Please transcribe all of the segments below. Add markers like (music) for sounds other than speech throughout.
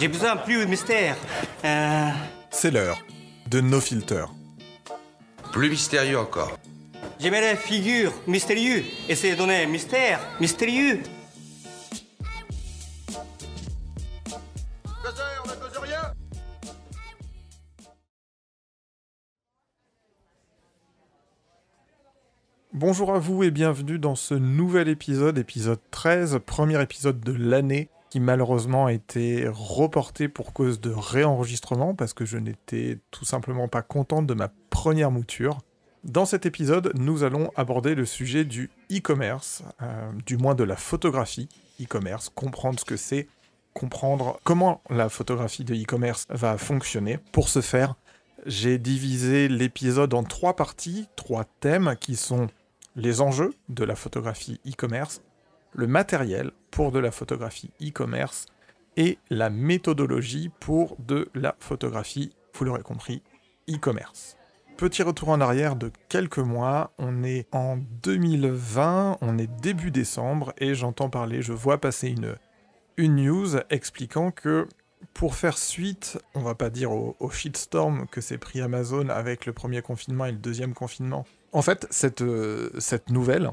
J'ai besoin plus de mystère. Euh, C'est l'heure de No Filter. Plus mystérieux encore. J'aimerais figure mystérieux. Essayez de donner mystère mystérieux. Bonjour à vous et bienvenue dans ce nouvel épisode, épisode 13, premier épisode de l'année, qui malheureusement a été reporté pour cause de réenregistrement, parce que je n'étais tout simplement pas content de ma première mouture. Dans cet épisode, nous allons aborder le sujet du e-commerce, euh, du moins de la photographie e-commerce, comprendre ce que c'est, comprendre comment la photographie de e-commerce va fonctionner. Pour ce faire, j'ai divisé l'épisode en trois parties, trois thèmes qui sont les enjeux de la photographie e-commerce, le matériel pour de la photographie e-commerce et la méthodologie pour de la photographie, vous l'aurez compris, e-commerce. Petit retour en arrière de quelques mois, on est en 2020, on est début décembre et j'entends parler, je vois passer une, une news expliquant que pour faire suite, on va pas dire au, au shitstorm que s'est pris Amazon avec le premier confinement et le deuxième confinement. En fait, cette, euh, nouvelle,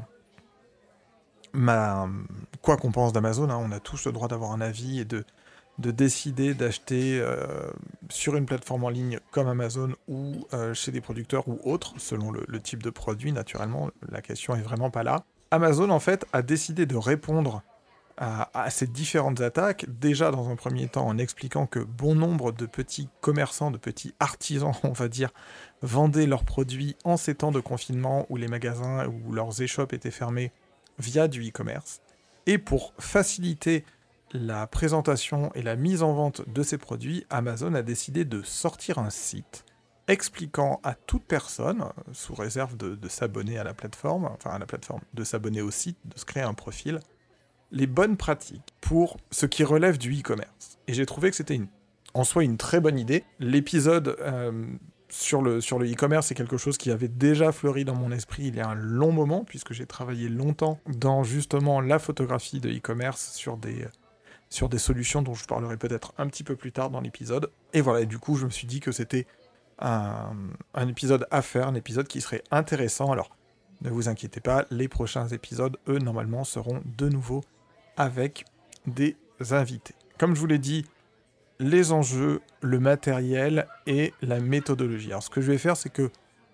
quoi qu'on pense d'Amazon, hein, on a tous le droit d'avoir un avis et de, de décider d'acheter euh, sur une plateforme en ligne comme Amazon ou euh, chez des producteurs ou autres, selon le, type de produit, naturellement, la question est vraiment pas là. Amazon, en fait, a décidé de répondre à ces différentes attaques, déjà dans un premier temps en expliquant que bon nombre de petits commerçants, de petits artisans, (laughs) on va dire, vendaient leurs produits en ces temps de confinement où les magasins ou leurs échoppes étaient fermés via du e-commerce. Et pour faciliter la présentation et la mise en vente de ces produits, Amazon a décidé de sortir un site expliquant à toute personne, sous réserve de, s'abonner à la plateforme, enfin à la plateforme, de s'abonner au site, de se créer un profil, les bonnes pratiques pour ce qui relève du e-commerce. Et j'ai trouvé que c'était en soi une très bonne idée. L'épisode euh, sur le sur le e-commerce c'est quelque chose qui avait déjà fleuri dans mon esprit il y a un long moment, puisque j'ai travaillé longtemps dans justement la photographie de e-commerce sur des, sur des solutions dont je parlerai peut-être un petit peu plus tard dans l'épisode. Et voilà, du coup je me suis dit que c'était un, un épisode à faire, un épisode qui serait intéressant. Alors ne vous inquiétez pas, les prochains épisodes, eux, normalement, seront de nouveau avec des invités. Comme je vous l'ai dit, les enjeux, le matériel et la méthodologie. Alors ce que je vais faire, c'est que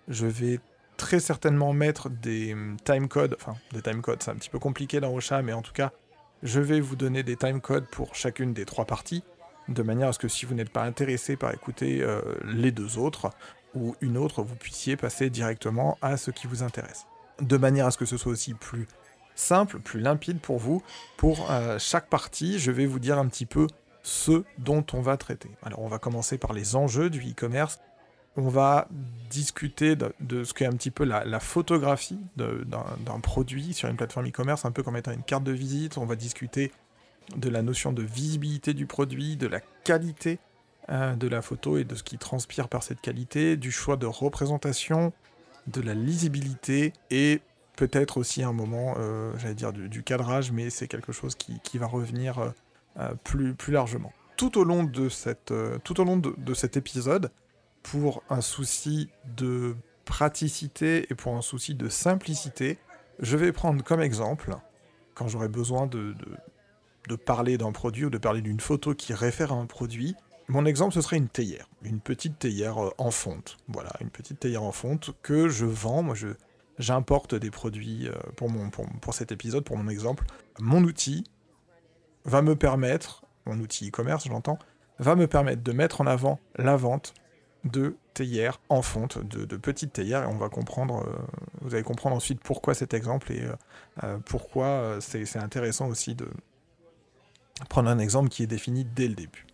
je vais très certainement mettre des hum, timecodes, enfin des timecodes, c'est un petit peu compliqué dans Ocha, mais en tout cas, je vais vous donner des timecodes pour chacune des trois parties, de manière à ce que si vous n'êtes pas intéressé par écouter euh, les deux autres, ou une autre, vous puissiez passer directement à ce qui vous intéresse. De manière à ce que ce soit aussi plus simple, plus limpide pour vous. Pour euh, chaque partie, je vais vous dire un petit peu ce dont on va traiter. Alors on va commencer par les enjeux du e-commerce. On va discuter de, ce qu'est un petit peu la, photographie d'un produit sur une plateforme e-commerce, un peu comme étant une carte de visite. On va discuter de la notion de visibilité du produit, de la qualité euh, de la photo et de ce qui transpire par cette qualité, du choix de représentation, de la lisibilité et peut-être aussi un moment, euh, j'allais dire du, cadrage, mais c'est quelque chose qui, va revenir euh, plus, plus largement. Tout au long de, cette, euh, tout au long de, cet épisode, pour un souci de praticité et pour un souci de simplicité, je vais prendre comme exemple, quand j'aurai besoin de, de, parler d'un produit ou de parler d'une photo qui réfère à un produit, mon exemple, ce serait une théière, une petite théière euh, en fonte. Voilà, une petite théière en fonte que je vends. Moi, j'importe des produits euh, pour, mon, pour, pour cet épisode, pour mon exemple. Mon outil va me permettre, mon outil e-commerce, j'entends, va me permettre de mettre en avant la vente de théières en fonte, de, de petites théières, et on va comprendre, euh, vous allez comprendre ensuite pourquoi cet exemple et euh, euh, pourquoi c'est intéressant aussi de prendre un exemple qui est défini dès le début.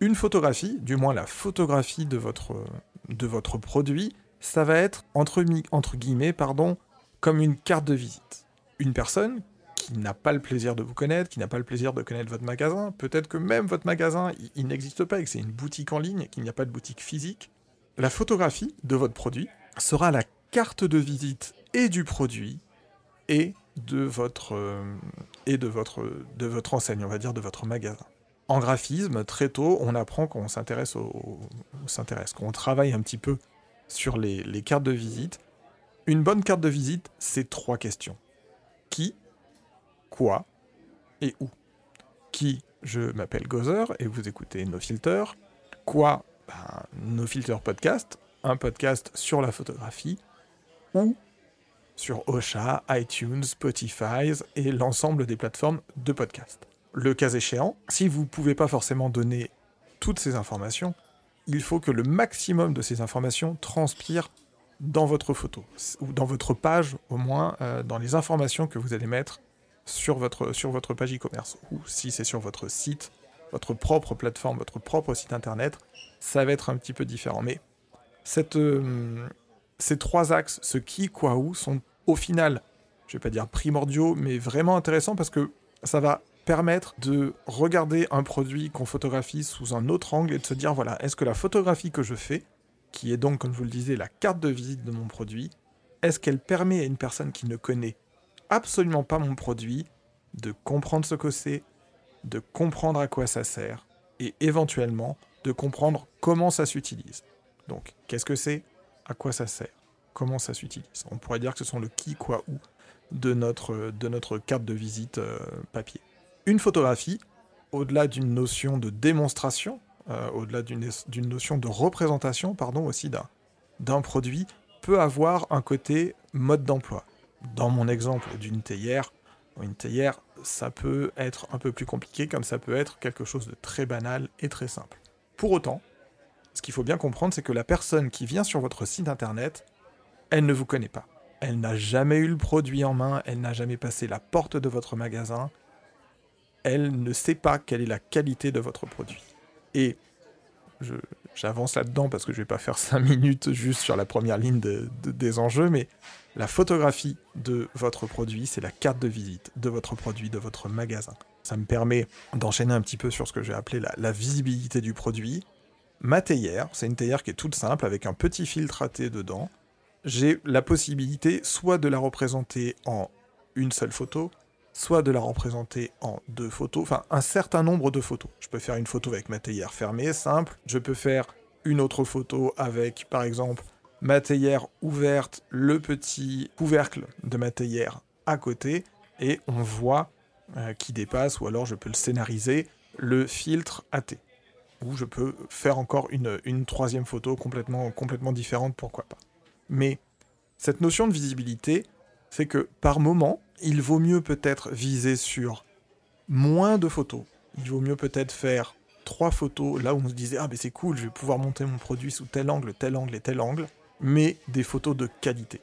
Une photographie, du moins la photographie de votre, de votre produit, ça va être entre, entre guillemets pardon, comme une carte de visite. Une personne qui n'a pas le plaisir de vous connaître, qui n'a pas le plaisir de connaître votre magasin, peut-être que même votre magasin, il, n'existe pas et que c'est une boutique en ligne, qu'il n'y a pas de boutique physique, la photographie de votre produit sera la carte de visite et du produit et de votre, euh, et de votre, de votre enseigne, on va dire de votre magasin. En graphisme, très tôt, on apprend qu'on s'intéresse s'intéresse, qu'on travaille un petit peu sur les, les cartes de visite. Une bonne carte de visite, c'est trois questions. Qui, quoi et où. Qui, je m'appelle Gozer et vous écoutez No Filter. Quoi? Ben, No Filter Podcast, un podcast sur la photographie. Ou sur Ocha, iTunes, Spotify et l'ensemble des plateformes de podcast. Le cas échéant, si vous ne pouvez pas forcément donner toutes ces informations, il faut que le maximum de ces informations transpire dans votre photo, ou dans votre page au moins, euh, dans les informations que vous allez mettre sur votre, sur votre page e-commerce, ou si c'est sur votre site, votre propre plateforme, votre propre site internet, ça va être un petit peu différent. Mais cette, euh, ces trois axes, ce qui, quoi, où, sont au final, je vais pas dire primordiaux, mais vraiment intéressants parce que ça va permettre de regarder un produit qu'on photographie sous un autre angle et de se dire voilà, est-ce que la photographie que je fais, qui est donc, comme je vous le disais, la carte de visite de mon produit, est-ce qu'elle permet à une personne qui ne connaît absolument pas mon produit de comprendre ce que c'est, de comprendre à quoi ça sert, et éventuellement de comprendre comment ça s'utilise. Donc, qu'est-ce que c'est? À quoi ça sert? Comment ça s'utilise? On pourrait dire que ce sont le qui, quoi, où de notre, de carte de visite euh, papier. Une photographie, au-delà d'une notion de démonstration, euh, au-delà d'une notion de représentation, pardon, aussi d'un produit, peut avoir un côté mode d'emploi. Dans mon exemple d'une théière, une théière, ça peut être un peu plus compliqué, comme ça peut être quelque chose de très banal et très simple. Pour autant, ce qu'il faut bien comprendre, c'est que la personne qui vient sur votre site internet, elle ne vous connaît pas. Elle n'a jamais eu le produit en main, elle n'a jamais passé la porte de votre magasin, elle ne sait pas quelle est la qualité de votre produit. Et j'avance là-dedans parce que je vais pas faire (laughs) 5 minutes juste sur la première ligne des enjeux, mais la photographie de votre produit, c'est la carte de visite de votre produit, de votre magasin. Ça me permet d'enchaîner un petit peu sur ce que j'ai appelé la, visibilité du produit. Ma théière, c'est une théière qui est toute simple avec un petit filtre AT dedans. J'ai la possibilité soit de la représenter en une seule photo, soit de la représenter en deux photos, enfin un certain nombre de photos. Je peux faire une photo avec ma théière fermée, simple. Je peux faire une autre photo avec, par exemple, ma théière ouverte, le petit couvercle de ma théière à côté, et on voit euh, qui dépasse, ou alors je peux le scénariser, le filtre AT. Ou je peux faire encore une, une troisième photo complètement, complètement différente, pourquoi pas. Mais cette notion de visibilité, c'est que par moment, il vaut mieux peut-être viser sur moins de photos. Il vaut mieux peut-être faire trois photos là où on se disait ah mais c'est cool, je vais pouvoir monter mon produit sous tel angle, tel angle et tel angle mais des photos de qualité.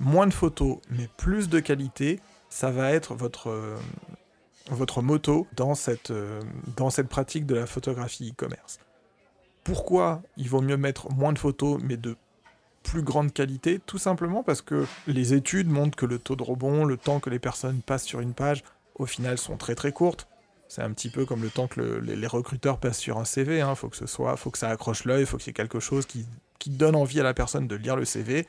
Moins de photos, mais plus de qualité, ça va être votre, euh, moto dans cette, euh, dans cette pratique de la photographie e-commerce. Pourquoi il vaut mieux mettre moins de photos, mais de plus grande qualité Tout simplement parce que les études montrent que le taux de rebond, le temps que les personnes passent sur une page, au final sont très très courtes. C'est un petit peu comme le temps que les, recruteurs passent sur un CV. Il hein. faut que ce soit, faut que ça accroche l'œil, il faut y ait quelque chose qui qui donne envie à la personne de lire le CV.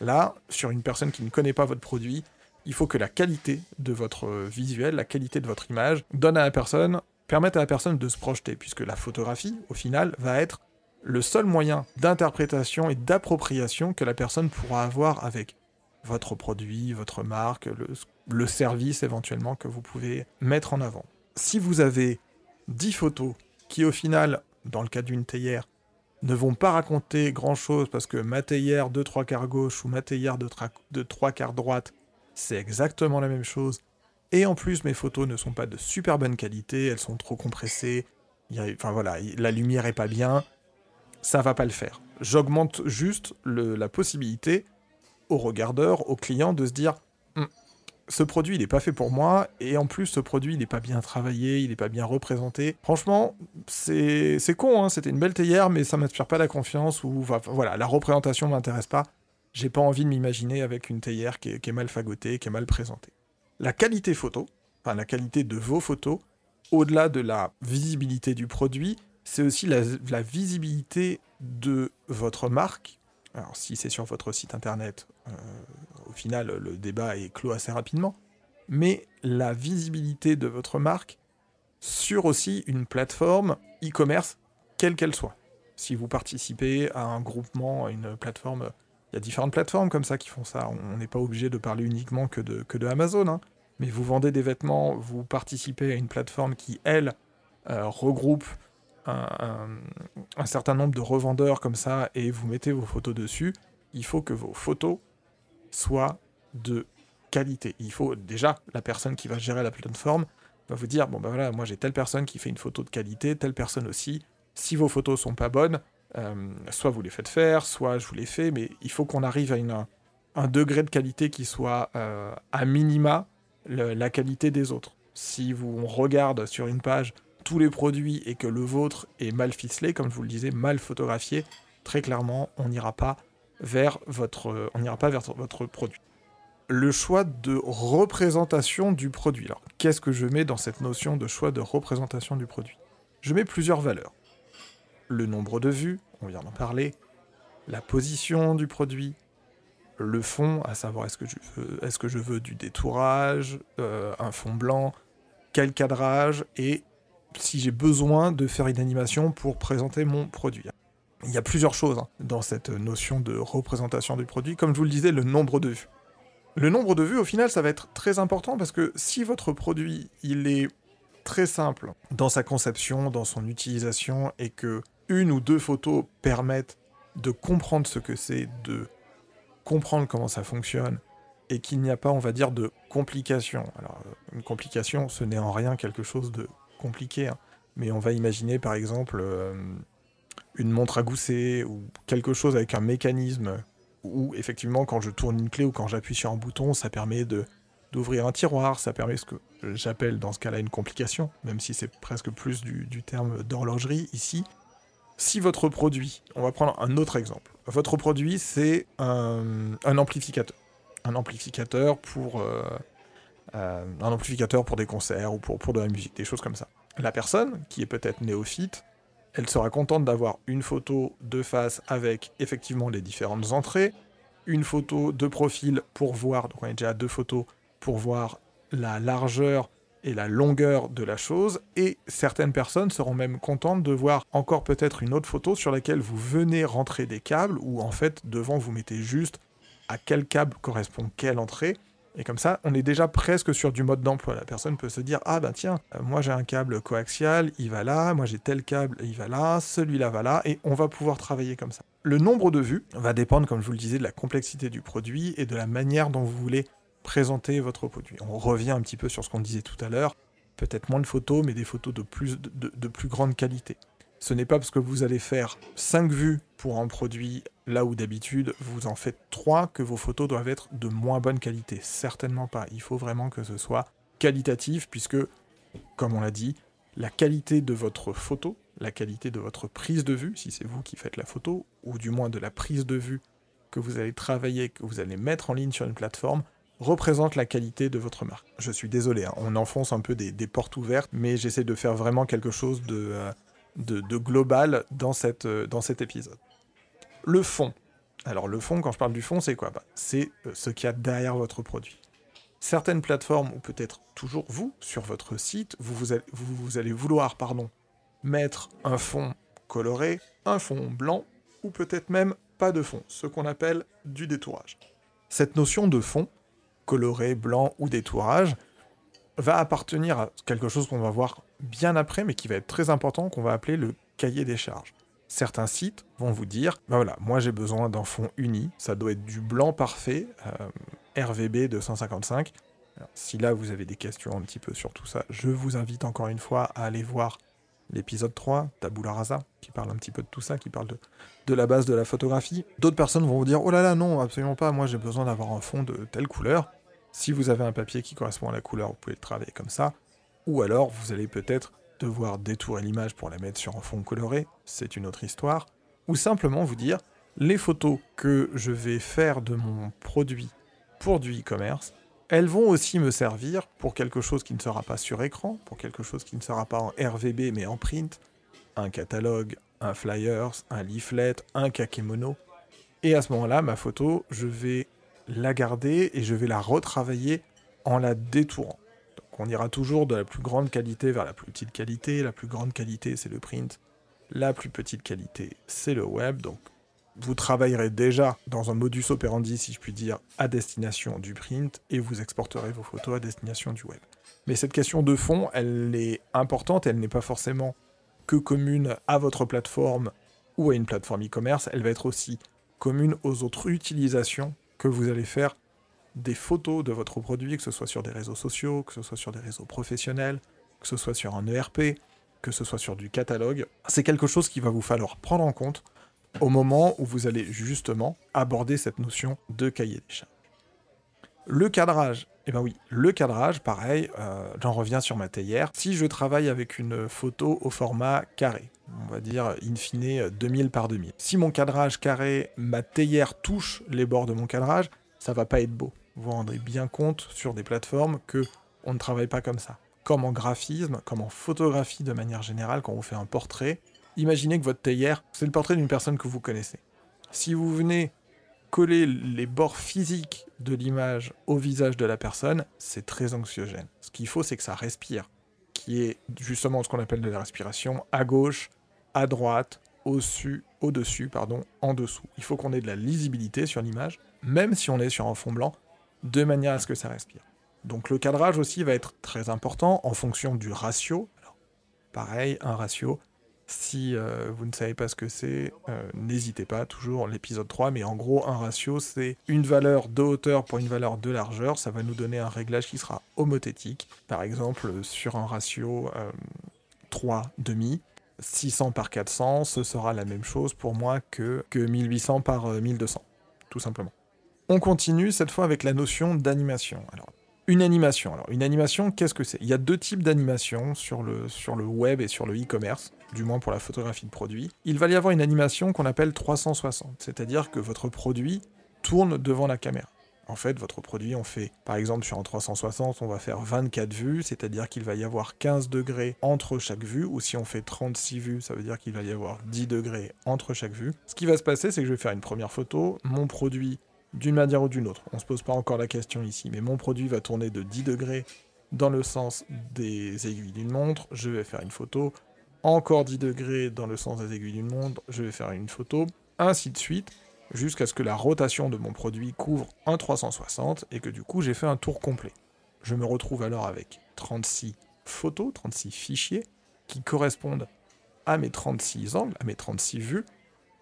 Là, sur une personne qui ne connaît pas votre produit, il faut que la qualité de votre visuel, la qualité de votre image, donne à la personne, permette à la personne de se projeter, puisque la photographie, au final, va être le seul moyen d'interprétation et d'appropriation que la personne pourra avoir avec votre produit, votre marque, le, service éventuellement que vous pouvez mettre en avant. Si vous avez 10 photos qui au final, dans le cas d'une théière, ne vont pas raconter grand-chose parce que ma théière de trois quarts gauche ou ma théière de, de trois quarts droite, c'est exactement la même chose. Et en plus, mes photos ne sont pas de super bonne qualité, elles sont trop compressées. enfin voilà, la lumière est pas bien. Ça va pas le faire. J'augmente juste la possibilité au regardeur, au client de se dire ce produit, il n'est pas fait pour moi, et en plus, ce produit, il n'est pas bien travaillé, il n'est pas bien représenté. Franchement, c'est con, hein, c'était une belle théière, mais ça m'inspire pas la confiance, ou voilà, la représentation m'intéresse pas. J'ai pas envie de m'imaginer avec une théière qui est, mal fagotée, qui est mal présentée. La qualité photo, enfin la qualité de vos photos, au-delà de la visibilité du produit, c'est aussi la, visibilité de votre marque. Alors si c'est sur votre site internet, euh, au final, le débat est clos assez rapidement. Mais la visibilité de votre marque sur aussi une plateforme e-commerce, quelle qu'elle soit. Si vous participez à un groupement, à une plateforme, il y a différentes plateformes comme ça qui font ça. On n'est pas obligé de parler uniquement que de, que de Amazon. Hein. Mais vous vendez des vêtements, vous participez à une plateforme qui, elle, euh, regroupe un, certain nombre de revendeurs comme ça et vous mettez vos photos dessus. Il faut que vos photos soient de qualité. Il faut déjà la personne qui va gérer la plateforme va vous dire bon ben voilà, moi j'ai telle personne qui fait une photo de qualité, telle personne aussi. Si vos photos sont pas bonnes, euh, soit vous les faites faire, soit je vous les fais, mais il faut qu'on arrive à une, un degré de qualité qui soit euh, à minima la qualité des autres. Si vous on regarde sur une page tous les produits et que le vôtre est mal ficelé, comme je vous le disais, mal photographié, très clairement, on n'ira pas vers votre, on n'ira pas vers votre produit le choix de représentation du produit. Alors, qu'est-ce que je mets dans cette notion de choix de représentation du produit? Je mets plusieurs valeurs. Le nombre de vues, on vient d'en parler, la position du produit, le fond, à savoir est-ce que, je veux, est que je veux du détourage, euh, un fond blanc, quel cadrage, et si j'ai besoin de faire une animation pour présenter mon produit. Il y a plusieurs choses hein, dans cette notion de représentation du produit. Comme je vous le disais, le nombre de vues. Le nombre de vues, au final, ça va être très important parce que si votre produit, il est très simple dans sa conception, dans son utilisation, et que une ou deux photos permettent de comprendre ce que c'est, de comprendre comment ça fonctionne, et qu'il n'y a pas, on va dire, de complication. Alors, une complication, ce n'est en rien quelque chose de compliqué, hein. mais on va imaginer par exemple euh, une montre à gousset ou quelque chose avec un mécanisme où effectivement quand je tourne une clé ou quand j'appuie sur un bouton, ça permet de d'ouvrir un tiroir, ça permet ce que j'appelle dans ce cas-là une complication, même si c'est presque plus du, terme d'horlogerie ici. Si votre produit, on va prendre un autre exemple, votre produit c'est un, amplificateur, un amplificateur pour euh, euh, un amplificateur pour des concerts ou pour, pour de la musique, des choses comme ça. La personne qui est peut-être néophyte elle sera contente d'avoir une photo de face avec effectivement les différentes entrées, une photo de profil pour voir, donc on est déjà à deux photos, pour voir la largeur et la longueur de la chose, et certaines personnes seront même contentes de voir encore peut-être une autre photo sur laquelle vous venez rentrer des câbles, ou en fait devant vous mettez juste à quel câble correspond quelle entrée, et comme ça, on est déjà presque sur du mode d'emploi. La personne peut se dire Ah ben tiens, euh, moi j'ai un câble coaxial, il va là, moi j'ai tel câble, il va là, celui-là va là, et on va pouvoir travailler comme ça. Le nombre de vues va dépendre, comme je vous le disais, de la complexité du produit et de la manière dont vous voulez présenter votre produit. On revient un petit peu sur ce qu'on disait tout à l'heure. Peut-être moins de photos, mais des photos de plus, de plus grande qualité. Ce n'est pas parce que vous allez faire 5 vues pour un produit là où d'habitude vous en faites 3 que vos photos doivent être de moins bonne qualité. Certainement pas. Il faut vraiment que ce soit qualitatif puisque, comme on l'a dit, la qualité de votre photo, la qualité de votre prise de vue, si c'est vous qui faites la photo, ou du moins de la prise de vue que vous allez travailler, que vous allez mettre en ligne sur une plateforme, représente la qualité de votre marque. Je suis désolé, hein, on enfonce un peu des, portes ouvertes, mais j'essaie de faire vraiment quelque chose de, euh, de, global dans, cette, euh, dans cet épisode. Le fond. Alors le fond, quand je parle du fond, c'est quoi? Bah, C'est euh, ce qu'il y a derrière votre produit. Certaines plateformes, ou peut-être toujours vous, sur votre site, vous, vous, allez, vous allez vouloir pardon, mettre un fond coloré, un fond blanc, ou peut-être même pas de fond, ce qu'on appelle du détourage. Cette notion de fond, coloré, blanc ou détourage, va appartenir à quelque chose qu'on va voir bien après, mais qui va être très important, qu'on va appeler le cahier des charges. Certains sites vont vous dire, bah voilà, moi j'ai besoin d'un fond uni, ça doit être du blanc parfait, euh, RVB 255. si là vous avez des questions un petit peu sur tout ça, je vous invite encore une fois à aller voir l'épisode 3, Tabula Rasa, qui parle un petit peu de tout ça, qui parle de, de la base de la photographie. D'autres personnes vont vous dire, oh là là, non, absolument pas, moi j'ai besoin d'avoir un fond de telle couleur. Si vous avez un papier qui correspond à la couleur, vous pouvez le travailler comme ça. Ou alors, vous allez peut-être devoir détourer l'image pour la mettre sur un fond coloré, c'est une autre histoire. Ou simplement vous dire, les photos que je vais faire de mon produit pour du e-commerce, elles vont aussi me servir pour quelque chose qui ne sera pas sur écran, pour quelque chose qui ne sera pas en RVB mais en print, un catalogue, un flyers, un leaflet, un kakemono. Et à ce moment-là, ma photo, je vais la garder et je vais la retravailler en la détourant. Donc on ira toujours de la plus grande qualité vers la plus petite qualité. La plus grande qualité, c'est le print. La plus petite qualité, c'est le web. Donc vous travaillerez déjà dans un modus operandi, si je puis dire, à destination du print et vous exporterez vos photos à destination du web. Mais cette question de fond, elle est importante, elle n'est pas forcément que commune à votre plateforme ou à une plateforme e-commerce, elle va être aussi commune aux autres utilisations que vous allez faire des photos de votre produit, que ce soit sur des réseaux sociaux, que ce soit sur des réseaux professionnels, que ce soit sur un ERP, que ce soit sur du catalogue. C'est quelque chose qu'il va vous falloir prendre en compte au moment où vous allez justement aborder cette notion de cahier des charges. Le cadrage, eh bien oui, le cadrage, pareil, euh, j'en reviens sur ma théière. Si je travaille avec une photo au format carré, on va dire in fine 2000 par 2000. Si mon cadrage carré, ma théière touche les bords de mon cadrage, ça va pas être beau. Vous vous rendrez bien compte sur des plateformes que on ne travaille pas comme ça. Comme en graphisme, comme en photographie de manière générale, quand on fait un portrait, imaginez que votre théière, c'est le portrait d'une personne que vous connaissez. Si vous venez coller les bords physiques de l'image au visage de la personne, c'est très anxiogène. Ce qu'il faut, c'est que ça respire, qui est justement ce qu'on appelle de la respiration à gauche, à droite, au-dessus, au-dessus, pardon, en dessous. Il faut qu'on ait de la lisibilité sur l'image, même si on est sur un fond blanc, de manière à ce que ça respire. Donc le cadrage aussi va être très important en fonction du ratio. Pareil, un ratio, si euh, vous ne savez pas ce que c'est, euh, n'hésitez pas, toujours l'épisode 3, mais en gros, un ratio, c'est une valeur de hauteur pour une valeur de largeur. Ça va nous donner un réglage qui sera homothétique. Par exemple, sur un ratio 3 euh, 600 par 400, ce sera la même chose pour moi que, que 1800 par 1200, tout simplement. On continue cette fois avec la notion d'animation. Alors, une animation. Alors, une animation, qu'est-ce que c'est? Il y a deux types d'animation sur le, sur le web et sur le e-commerce, du moins pour la photographie de produit. Il va y avoir une animation qu'on appelle 360, c'est-à-dire que votre produit tourne devant la caméra. En fait, votre produit, on fait, par exemple, sur un 360, on va faire 24 vues, c'est-à-dire qu'il va y avoir 15 degrés entre chaque vue, ou si on fait 36 vues, ça veut dire qu'il va y avoir 10 degrés entre chaque vue. Ce qui va se passer, c'est que je vais faire une première photo, mon produit d'une manière ou d'une autre. On ne se pose pas encore la question ici, mais mon produit va tourner de 10 degrés dans le sens des aiguilles d'une montre, je vais faire une photo, encore 10 degrés dans le sens des aiguilles d'une montre, je vais faire une photo, ainsi de suite, jusqu'à ce que la rotation de mon produit couvre un 360 et que du coup j'ai fait un tour complet. Je me retrouve alors avec 36 photos, 36 fichiers qui correspondent à mes 36 angles, à mes 36 vues,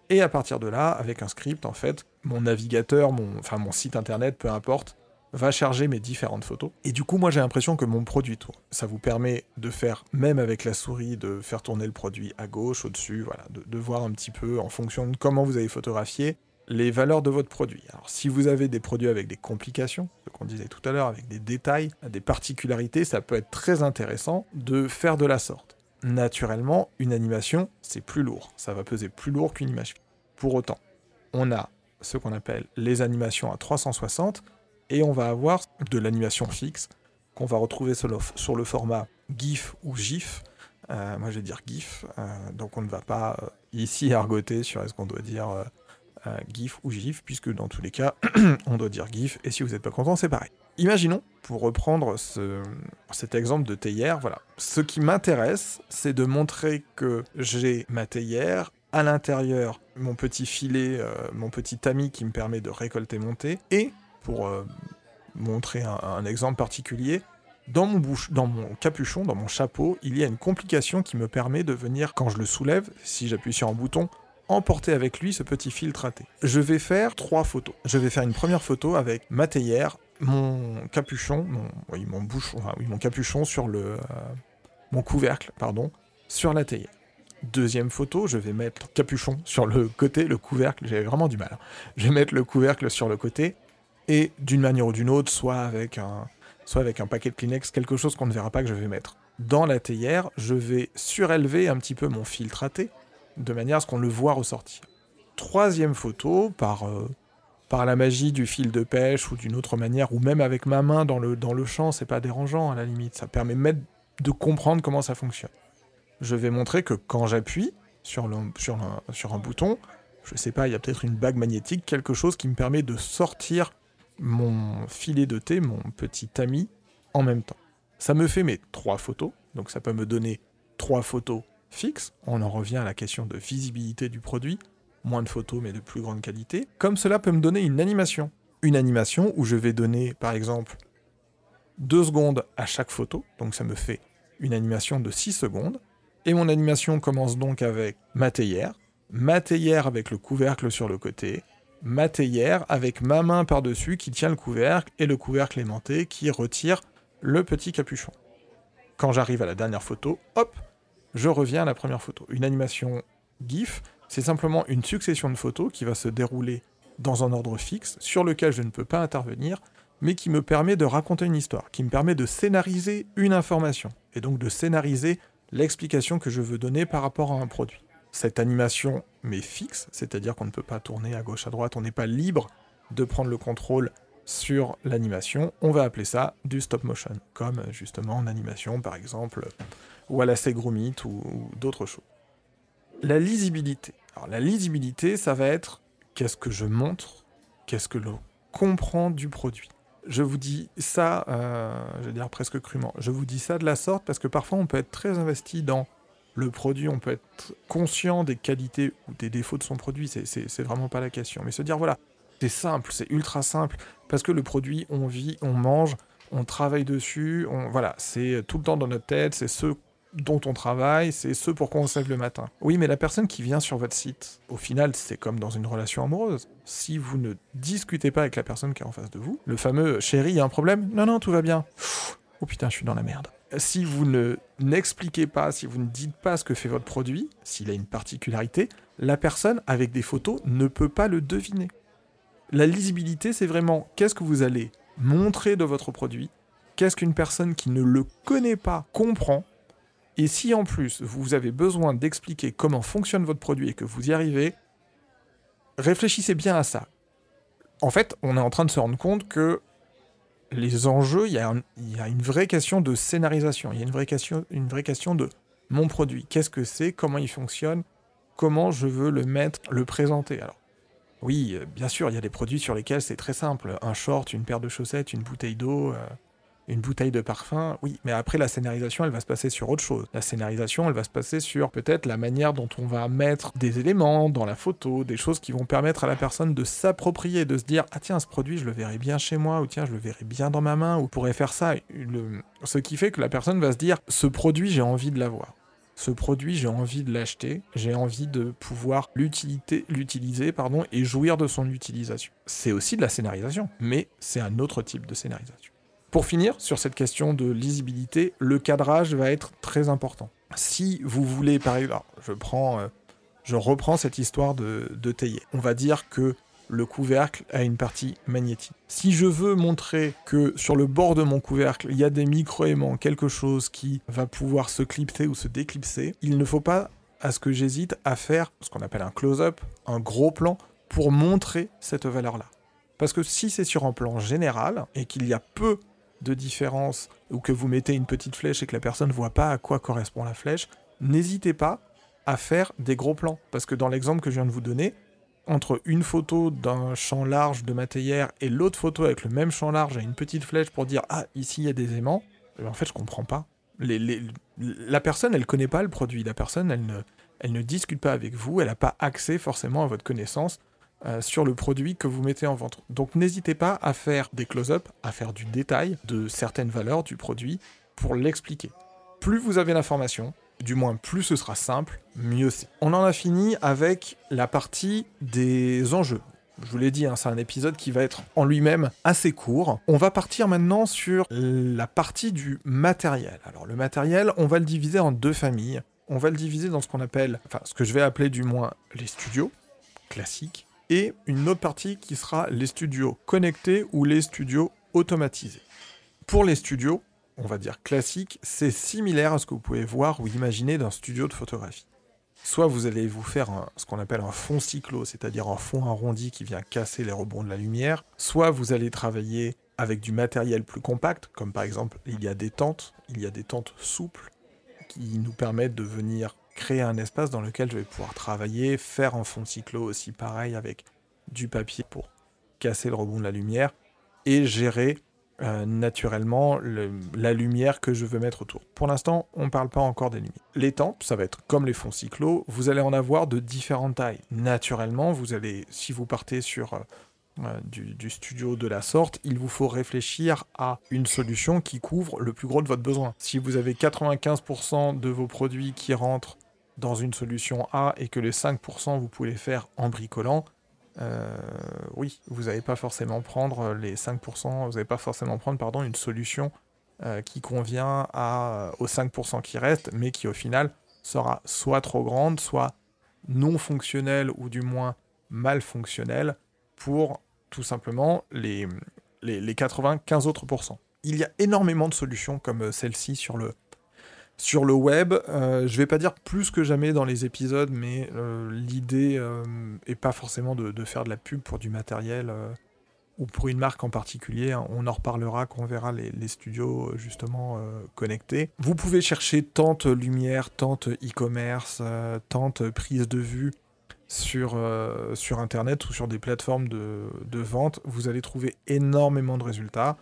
et à partir de là, avec un script, en fait, mon navigateur, mon, enfin mon site internet, peu importe, va charger mes différentes photos. Et du coup, moi j'ai l'impression que mon produit tourne. Ça vous permet de faire, même avec la souris, de faire tourner le produit à gauche, au-dessus, voilà, de, voir un petit peu en fonction de comment vous avez photographié les valeurs de votre produit. Alors si vous avez des produits avec des complications, ce qu'on disait tout à l'heure, avec des détails, des particularités, ça peut être très intéressant de faire de la sorte naturellement, une animation, c'est plus lourd. Ça va peser plus lourd qu'une image. Pour autant, on a ce qu'on appelle les animations à 360 et on va avoir de l'animation fixe qu'on va retrouver sur le, format GIF ou GIF. Euh, moi, je vais dire GIF, euh, donc on ne va pas euh, ici argoter sur est-ce qu'on doit dire GIF ou GIF, puisque dans tous les cas, (clears throat) on doit dire GIF, et si vous n'êtes pas content, c'est pareil. Imaginons, pour reprendre cet exemple de théière, voilà. Ce qui m'intéresse, c'est de montrer que j'ai ma théière, à l'intérieur mon petit filet, euh, mon petit tamis qui me permet de récolter mon thé, et pour euh, montrer un, exemple particulier, dans mon, bouche, dans mon capuchon, dans mon chapeau, il y a une complication qui me permet de venir, quand je le soulève, si j'appuie sur un bouton, emporter avec lui ce petit filtre à thé. Je vais faire trois photos. Je vais faire une première photo avec ma théière, mon capuchon, mon, oui, mon oui, mon capuchon sur le, euh, mon couvercle, pardon, sur la théière. Deuxième photo, je vais mettre capuchon sur le côté, le couvercle, j'avais vraiment du mal. Hein. Je vais mettre le couvercle sur le côté, et d'une manière ou d'une autre, soit avec un, soit avec un paquet de Kleenex, quelque chose qu'on ne verra pas que je vais mettre. Dans la théière, je vais surélever un petit peu mon filtre à thé, de manière à ce qu'on le voit ressortir. Troisième photo, par, euh, par la magie du fil de pêche ou d'une autre manière, ou même avec ma main dans le, dans le champ, c'est pas dérangeant à la limite, ça permet de comprendre comment ça fonctionne. Je vais montrer que quand j'appuie sur, sur, sur un bouton, je sais pas, il y a peut-être une bague magnétique, quelque chose qui me permet de sortir mon filet de thé, mon petit ami, en même temps. Ça me fait mes trois photos, donc ça peut me donner trois photos fixes. On en revient à la question de visibilité du produit, moins de photos mais de plus grande qualité. Comme cela peut me donner une animation. Une animation où je vais donner par exemple deux secondes à chaque photo, donc ça me fait une animation de 6 secondes. Et mon animation commence donc avec ma théière, ma théière avec le couvercle sur le côté, ma théière avec ma main par-dessus qui tient le couvercle et le couvercle aimanté qui retire le petit capuchon. Quand j'arrive à la dernière photo, hop, je reviens à la première photo. Une animation GIF, c'est simplement une succession de photos qui va se dérouler dans un ordre fixe sur lequel je ne peux pas intervenir, mais qui me permet de raconter une histoire, qui me permet de scénariser une information, et donc de scénariser l'explication que je veux donner par rapport à un produit. Cette animation m'est fixe, c'est-à-dire qu'on ne peut pas tourner à gauche à droite, on n'est pas libre de prendre le contrôle sur l'animation, on va appeler ça du stop motion, comme justement en animation par exemple, ou à la Segromit ou, ou d'autres choses. La lisibilité. Alors la lisibilité, ça va être qu'est-ce que je montre, qu'est-ce que l'on comprend du produit. Je vous dis ça, euh, je vais dire presque crûment, je vous dis ça de la sorte parce que parfois on peut être très investi dans le produit, on peut être conscient des qualités ou des défauts de son produit, c'est vraiment pas la question. Mais se dire voilà, c'est simple, c'est ultra simple, parce que le produit, on vit, on mange, on travaille dessus, on, voilà, c'est tout le temps dans notre tête, c'est ce dont on travaille, c'est ce pour quoi on se le matin. Oui, mais la personne qui vient sur votre site, au final, c'est comme dans une relation amoureuse. Si vous ne discutez pas avec la personne qui est en face de vous, le fameux chéri, il y a un problème? Non, non, tout va bien. Oh putain, je suis dans la merde. Si vous ne n'expliquez pas, si vous ne dites pas ce que fait votre produit, s'il a une particularité, la personne avec des photos ne peut pas le deviner. La lisibilité, c'est vraiment qu'est-ce que vous allez montrer de votre produit, qu'est-ce qu'une personne qui ne le connaît pas comprend, et si en plus vous avez besoin d'expliquer comment fonctionne votre produit et que vous y arrivez, réfléchissez bien à ça. En fait, on est en train de se rendre compte que les enjeux, il y, a une vraie question de scénarisation, il y a une vraie question, une vraie question de mon produit. Qu'est-ce que c'est? Comment il fonctionne? Comment je veux le mettre, le présenter? Alors, oui, bien sûr, il y a des produits sur lesquels c'est très simple. Un short, une paire de chaussettes, une bouteille d'eau, euh, une bouteille de parfum, oui, mais après la scénarisation, elle va se passer sur autre chose. La scénarisation, elle va se passer sur peut-être la manière dont on va mettre des éléments dans la photo, des choses qui vont permettre à la personne de s'approprier, de se dire ah tiens ce produit je le verrai bien chez moi ou tiens je le verrai bien dans ma main ou pourrait faire ça. Ce qui fait que la personne va se dire ce produit j'ai envie de l'avoir. Ce produit, j'ai envie de l'acheter, j'ai envie de pouvoir l'utiliser pardon, et jouir de son utilisation. C'est aussi de la scénarisation, mais c'est un autre type de scénarisation. Pour finir, sur cette question de lisibilité, le cadrage va être très important. Si vous voulez, par exemple, euh, je reprends cette histoire de, de On va dire que le couvercle a une partie magnétique. Si je veux montrer que sur le bord de mon couvercle, il y a des micro-aimants, quelque chose qui va pouvoir se clipser ou se déclipser, il ne faut pas, à ce que j'hésite, à faire ce qu'on appelle un close-up, un gros plan, pour montrer cette valeur-là. Parce que si c'est sur un plan général et qu'il y a peu de différence ou que vous mettez une petite flèche et que la personne ne voit pas à quoi correspond la flèche, n'hésitez pas à faire des gros plans. Parce que dans l'exemple que je viens de vous donner, entre une photo d'un champ large de matériel et l'autre photo avec le même champ large et une petite flèche pour dire ah ici il y a des aimants, eh ben, en fait je comprends pas. la personne elle connaît pas le produit, la personne elle ne, elle ne discute pas avec vous, elle n'a pas accès forcément à votre connaissance euh, sur le produit que vous mettez en vente. Donc n'hésitez pas à faire des close-up, à faire du détail de certaines valeurs du produit pour l'expliquer. Plus vous avez l'information, du moins plus ce sera simple, mieux c'est. On en a fini avec la partie des enjeux. Je vous l'ai dit, hein, c'est un épisode qui va être en lui-même assez court. On va partir maintenant sur la partie du matériel. Alors le matériel, on va le diviser en deux familles. On va le diviser dans ce qu'on appelle, enfin ce que je vais appeler du moins les studios classiques et une autre partie qui sera les studios connectés ou les studios automatisés. Pour les studios, on va dire classiques, c'est similaire à ce que vous pouvez voir ou imaginer d'un studio de photographie. Soit vous allez vous faire ce qu'on appelle un fond cyclo, c'est-à-dire un fond arrondi qui vient casser les rebonds de la lumière, soit vous allez travailler avec du matériel plus compact, comme par exemple il y a des tentes, il y a des tentes souples qui nous permettent de venir créer un espace dans lequel je vais pouvoir travailler, faire un fond cyclo aussi pareil avec du papier pour casser le rebond de la lumière. et gérer euh, naturellement la lumière que je veux mettre autour. Pour l'instant, on ne parle pas encore des lumières. Les tentes, ça va être comme les fonds cyclo, vous allez en avoir de différentes tailles. Naturellement, vous allez, si vous partez sur euh, euh, du, studio de la sorte, il vous faut réfléchir à une solution qui couvre le plus gros de votre besoin. Si vous avez 95% de vos produits qui rentrent dans une solution A et que les 5% vous pouvez les faire en bricolant, euh, oui, vous n'allez pas forcément prendre les 5%, vous n'allez pas forcément prendre pardon, une solution euh, qui convient à, aux 5% qui restent, mais qui au final sera soit trop grande, soit non fonctionnelle ou du moins mal fonctionnelle pour tout simplement les, les, les 95 autres pourcents. Il y a énormément de solutions comme celle-ci sur le, sur le web. Euh, je vais pas dire plus que jamais dans les épisodes, mais euh, l'idée euh, est pas forcément de, faire de la pub pour du matériel ou pour une marque en particulier. On en reparlera quand on verra les, les studios justement connectés. Vous pouvez chercher tente lumière, tente e-commerce, tente prise de vue sur, sur Internet ou sur des plateformes de, de, vente, vous allez trouver énormément de résultats.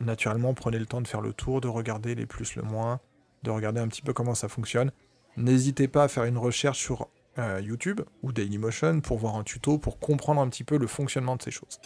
Naturellement, prenez le temps de faire le tour, de regarder les plus, le moins, de regarder un petit peu comment ça fonctionne. N'hésitez pas à faire une recherche sur euh, YouTube ou Dailymotion pour voir un tuto, pour comprendre un petit peu le fonctionnement de ces choses.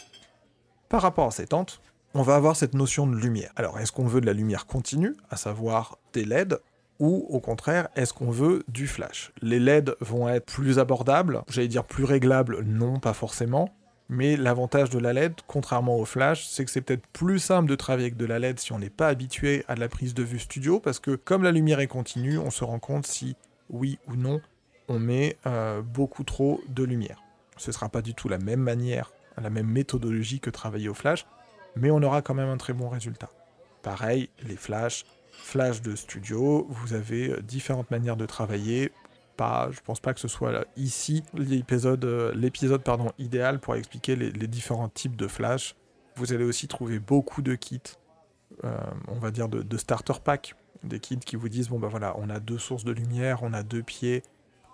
Par rapport à ces tentes, on va avoir cette notion de lumière. Alors, est-ce qu'on veut de la lumière continue, à savoir des LED, ou au contraire, est-ce qu'on veut du flash? Les LED vont être plus abordables, j'allais dire plus réglables, non, pas forcément. Mais l'avantage de la LED, contrairement au flash, c'est que c'est peut-être plus simple de travailler avec de la LED si on n'est pas habitué à la prise de vue studio, parce que comme la lumière est continue, on se rend compte si oui ou non on met euh, beaucoup trop de lumière. Ce ne sera pas du tout la même manière, la même méthodologie que travailler au flash, mais on aura quand même un très bon résultat. Pareil, les flashs, flash de studio, vous avez euh, différentes manières de travailler pas, je pense pas que ce soit ici l'épisode, euh, idéal pour expliquer les, différents types de flash. Vous allez aussi trouver beaucoup de kits, euh, on va dire de, starter pack, des kits qui vous disent bon ben voilà, on a deux sources de lumière, on a deux pieds,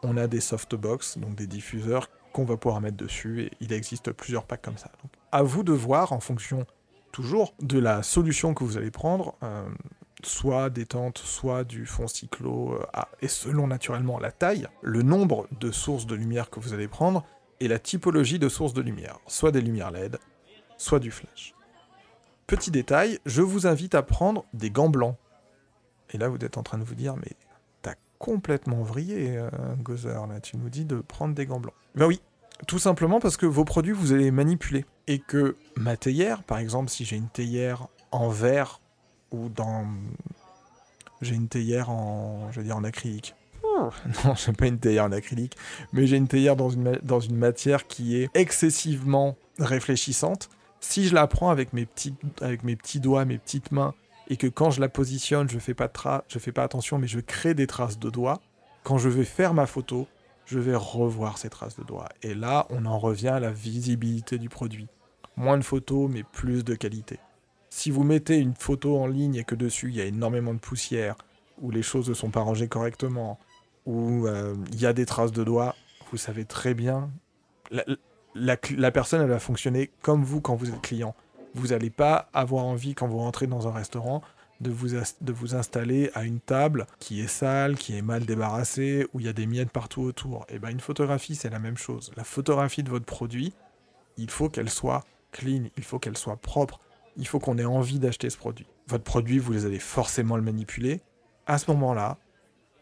on a des softbox, donc des diffuseurs qu'on va pouvoir mettre dessus, et il existe plusieurs packs comme ça. Donc, à vous de voir en fonction toujours de la solution que vous allez prendre. Euh, soit des tentes, soit du fond cyclo, euh, et selon naturellement la taille, le nombre de sources de lumière que vous allez prendre, et la typologie de sources de lumière, soit des lumières LED, soit du flash. Petit détail, je vous invite à prendre des gants blancs. Et là, vous êtes en train de vous dire, mais t'as complètement vrillé, euh, Gozer, là, tu nous dis de prendre des gants blancs. Ben oui, tout simplement parce que vos produits, vous allez manipuler. Et que ma théière, par exemple, si j'ai une théière en verre ou dans. J'ai une théière en. Je veux dire en acrylique. Oh. (laughs) Non, j'ai pas une théière en acrylique, mais j'ai une théière dans une, dans une matière qui est excessivement réfléchissante. Si je la prends avec mes, petits, avec mes petits doigts, mes petites mains, et que quand je la positionne, je fais pas tra je fais pas attention, mais je crée des traces de doigts, quand je vais faire ma photo, je vais revoir ces traces de doigts. Et là, on en revient à la visibilité du produit. Moins de photos, mais plus de qualité. Si vous mettez une photo en ligne et que dessus il y a énormément de poussière, ou les choses ne sont pas rangées correctement, ou euh, il y a des traces de doigts, vous savez très bien, la, personne elle va fonctionner comme vous quand vous êtes client. Vous n'allez pas avoir envie quand vous rentrez dans un restaurant de vous, de vous installer à une table qui est sale, qui est mal débarrassée, où il y a des miettes partout autour. Et eh bien une photographie c'est la même chose. La photographie de votre produit, il faut qu'elle soit clean, il faut qu'elle soit propre, il faut qu'on ait envie d'acheter ce produit. Votre produit, vous allez forcément le manipuler. À ce moment-là,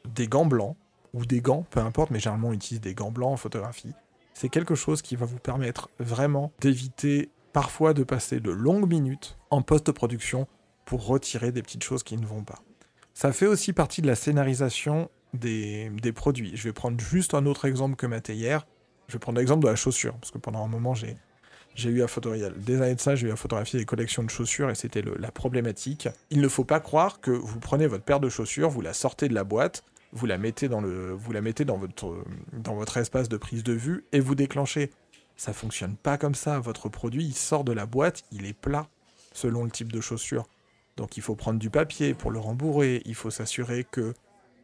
des gants blancs, ou des gants, peu importe, mais généralement on utilise des gants blancs en photographie, c'est quelque chose qui va vous permettre vraiment d'éviter parfois de passer de longues minutes en post-production pour retirer des petites choses qui ne vont pas. Ça fait aussi partie de la scénarisation des, produits. Je vais prendre juste un autre exemple que ma théière. Je vais prendre l'exemple de la chaussure, parce que pendant un moment j'ai j'ai eu à photographier, des de ça, j'ai eu à photographier des collections de chaussures et c'était la problématique. Il ne faut pas croire que vous prenez votre paire de chaussures, vous la sortez de la boîte, vous la mettez dans, le, vous la mettez dans, votre, dans votre espace de prise de vue et vous déclenchez. Ça fonctionne pas comme ça. Votre produit, il sort de la boîte, il est plat selon le type de chaussure. Donc il faut prendre du papier pour le rembourrer, il faut s'assurer que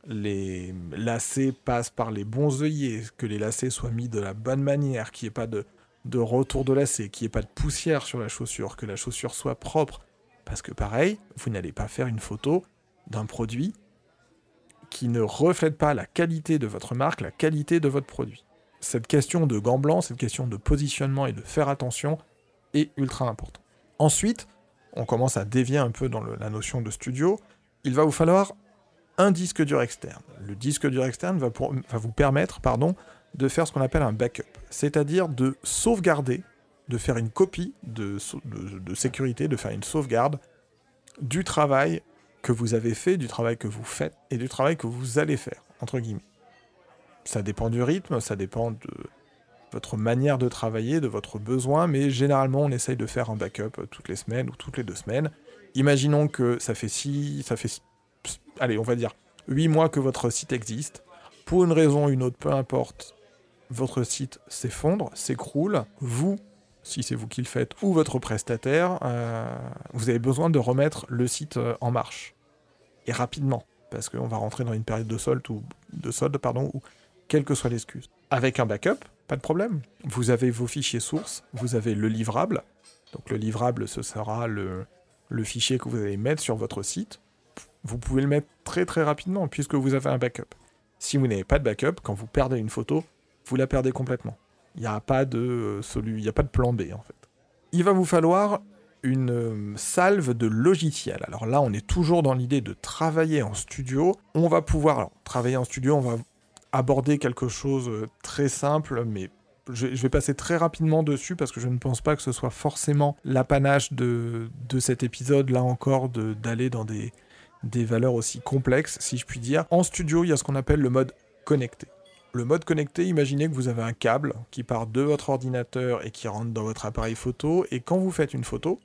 les lacets passent par les bons œillets, que les lacets soient mis de la bonne manière, qu'il n'y ait pas de, de retour de lacet, qu'il n'y ait pas de poussière sur la chaussure, que la chaussure soit propre. Parce que pareil, vous n'allez pas faire une photo d'un produit qui ne reflète pas la qualité de votre marque, la qualité de votre produit. Cette question de gants cette question de positionnement et de faire attention est ultra important. Ensuite, on commence à dévier un peu dans la notion de studio. Il va vous falloir un disque dur externe. Le disque dur externe va vous permettre pardon, de faire ce qu'on appelle un backup, c'est-à-dire de sauvegarder, de faire une copie de, sécurité, de faire une sauvegarde du travail que vous avez fait, du travail que vous faites et du travail que vous allez faire, entre guillemets. Ça dépend du rythme, ça dépend de votre manière de travailler, de votre besoin, mais généralement on essaye de faire un backup toutes les semaines ou toutes les deux semaines. Imaginons que ça fait six, ça fait, allez, on va dire 8 mois que votre site existe. Pour une raison ou une autre, peu importe, votre site s'effondre, s'écroule, vous, si c'est vous qui le faites, ou votre prestataire, euh, vous avez besoin de remettre le site euh, en marche. Et rapidement, parce qu'on va rentrer dans une période de solde, ou, de solde pardon, ou quelle que soit l'excuse. Avec un backup, pas de problème. Vous avez vos fichiers sources, vous avez le livrable. Donc le livrable, ce sera le, le fichier que vous allez mettre sur votre site. Vous pouvez le mettre très très rapidement puisque vous avez un backup. Si vous n'avez pas de backup, quand vous perdez une photo, vous la perdez complètement. Il n'y a pas de euh, n'y a pas de plan B en fait. Il va vous falloir une euh, salve de logiciels. Alors là, on est toujours dans l'idée de travailler en studio. On va pouvoir travailler en studio, on va aborder quelque chose de euh, très simple, mais je, vais passer très rapidement dessus parce que je ne pense pas que ce soit forcément l'apanage de, de cet épisode, là encore, d'aller dans des, des valeurs aussi complexes, si je puis dire. En studio, il y a ce qu'on appelle le mode connecté. Le mode connecté, imaginez que vous avez un câble qui part de votre ordinateur et qui rentre dans votre appareil photo, et quand vous faites une photo,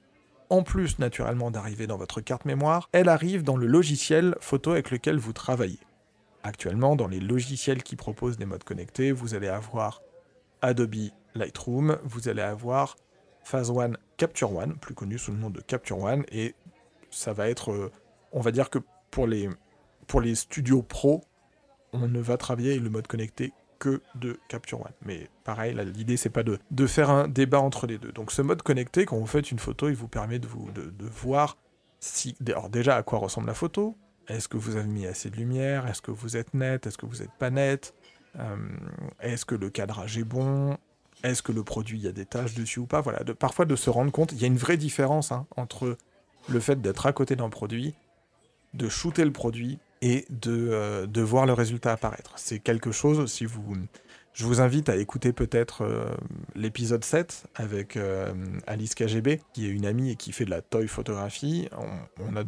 en plus naturellement d'arriver dans votre carte mémoire, elle arrive dans le logiciel photo avec lequel vous travaillez. Actuellement, dans les logiciels qui proposent des modes connectés, vous allez avoir Adobe Lightroom, vous allez avoir Phase One Capture One, plus connu sous le nom de Capture One, et ça va être, euh, on va dire que pour les, pour les studios pro, on ne va travailler avec le mode connecté que de Capture One. Mais pareil, l'idée c'est pas de, de, faire un débat entre les deux. Donc ce mode connecté, quand vous faites une photo, il vous permet de, vous, de, voir si, alors déjà à quoi ressemble la photo. Est-ce que vous avez mis assez de lumière? Est-ce que vous êtes net? Est-ce que vous n'êtes pas net? Euh, Est-ce que le cadrage est bon? Est-ce que le produit, il y a des taches dessus ou pas? Voilà, de, parfois de se rendre compte, il y a une vraie différence hein, entre le fait d'être à côté d'un produit, de shooter le produit et de, euh, de voir le résultat apparaître. C'est quelque chose, si vous... Je vous invite à écouter peut-être euh, l'épisode 7 avec euh, Alice KGB, qui est une amie et qui fait de la toy photographie. On, a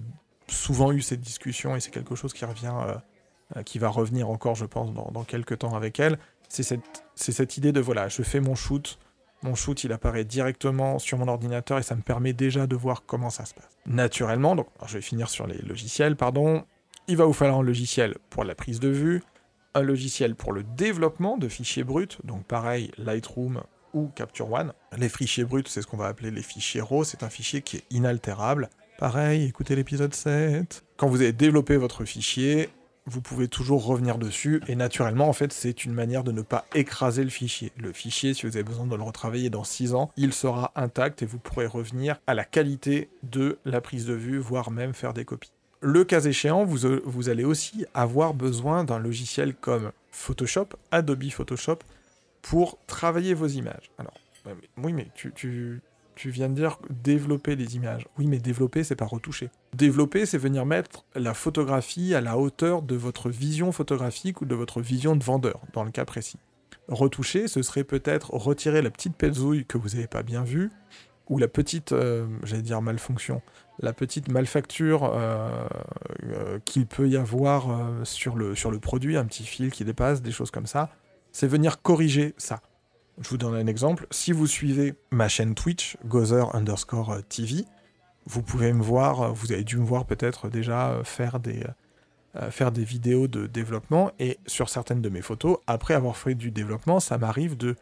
souvent eu cette discussion et c'est quelque chose qui revient, qui va revenir encore, je pense, dans, dans quelques temps avec elle. C'est cette, cette idée de voilà, je fais mon shoot, mon shoot il apparaît directement sur mon ordinateur et ça me permet déjà de voir comment ça se passe. Naturellement, donc je vais finir sur les logiciels, pardon. Il va vous falloir un logiciel pour la prise de vue, un logiciel pour le développement de fichiers bruts, donc pareil, Lightroom ou Capture One. Les fichiers bruts, c'est ce qu'on va appeler les fichiers RAW, c'est un fichier qui est inaltérable. Pareil, écoutez l'épisode 7. Quand vous avez développé votre fichier, vous pouvez toujours revenir dessus, et naturellement, en fait, c'est une manière de ne pas écraser le fichier. Le fichier, si vous avez besoin de le retravailler dans 6 ans, il sera intact et vous pourrez revenir à la qualité de la prise de vue, voire même faire des copies. Le cas échéant, vous, allez aussi avoir besoin d'un logiciel comme Photoshop, Adobe Photoshop, pour travailler vos images. Alors, oui, mais tu, viens de dire développer les images. Oui, mais développer, c'est pas retoucher. Développer, c'est venir mettre la photographie à la hauteur de votre vision photographique ou de votre vision de vendeur, dans le cas précis. Retoucher, ce serait peut-être retirer la petite pézouille que vous n'avez pas bien vue, ou la petite, euh, j'allais dire malfonction, la petite malfacture euh, euh, qu'il peut y avoir sur, le, sur le produit, un petit fil qui dépasse, des choses comme ça, c'est venir corriger ça. Je vous donne un exemple. Si vous suivez ma chaîne Twitch, Gozer underscore TV, vous pouvez me voir, vous avez dû me voir peut-être déjà faire des, faire des vidéos de développement, et sur certaines de mes photos, après avoir fait du développement, ça m'arrive de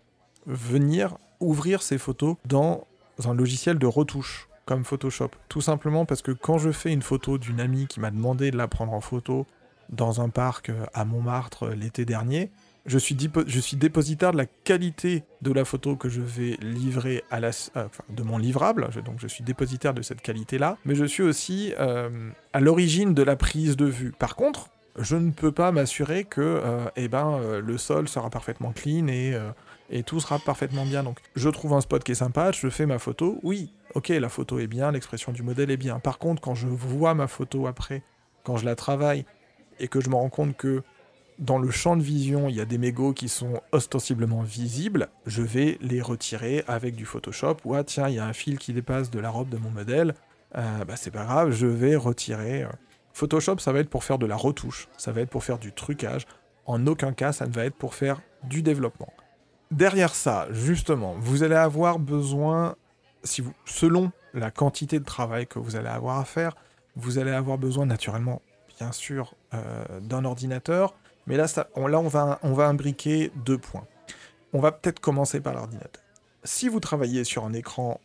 venir ouvrir ces photos dans un logiciel de retouche comme Photoshop. Tout simplement parce que quand je fais une photo d'une amie qui m'a demandé de la prendre en photo dans un parc euh, à Montmartre euh, l'été dernier, je suis, je suis dépositaire de la qualité de la photo que je vais livrer à la, euh, de mon livrable, donc je suis dépositaire de cette qualité-là, mais je suis aussi à l'origine de la prise de vue. Par contre, je ne peux pas m'assurer que euh, eh ben, le sol sera parfaitement clean et, et tout sera parfaitement bien. Donc je trouve un spot qui est sympa, je fais ma photo, oui, ok, la photo est bien, l'expression du modèle est bien. Par contre, quand je vois ma photo après, quand je la travaille, et que je me rends compte que dans le champ de vision, il y a des mégots qui sont ostensiblement visibles, je vais les retirer avec du Photoshop. Ou ah tiens, il y a un fil qui dépasse de la robe de mon modèle, euh, bah c'est pas grave, je vais retirer. Euh. Photoshop, ça va être pour faire de la retouche, ça va être pour faire du trucage. En aucun cas, ça ne va être pour faire du développement. Derrière ça, justement, vous allez avoir besoin, selon la quantité de travail que vous allez avoir à faire, vous allez avoir besoin naturellement, bien sûr, euh, d'un ordinateur, mais là, on va imbriquer deux points. On va peut-être commencer par l'ordinateur. Si vous travaillez sur un écran,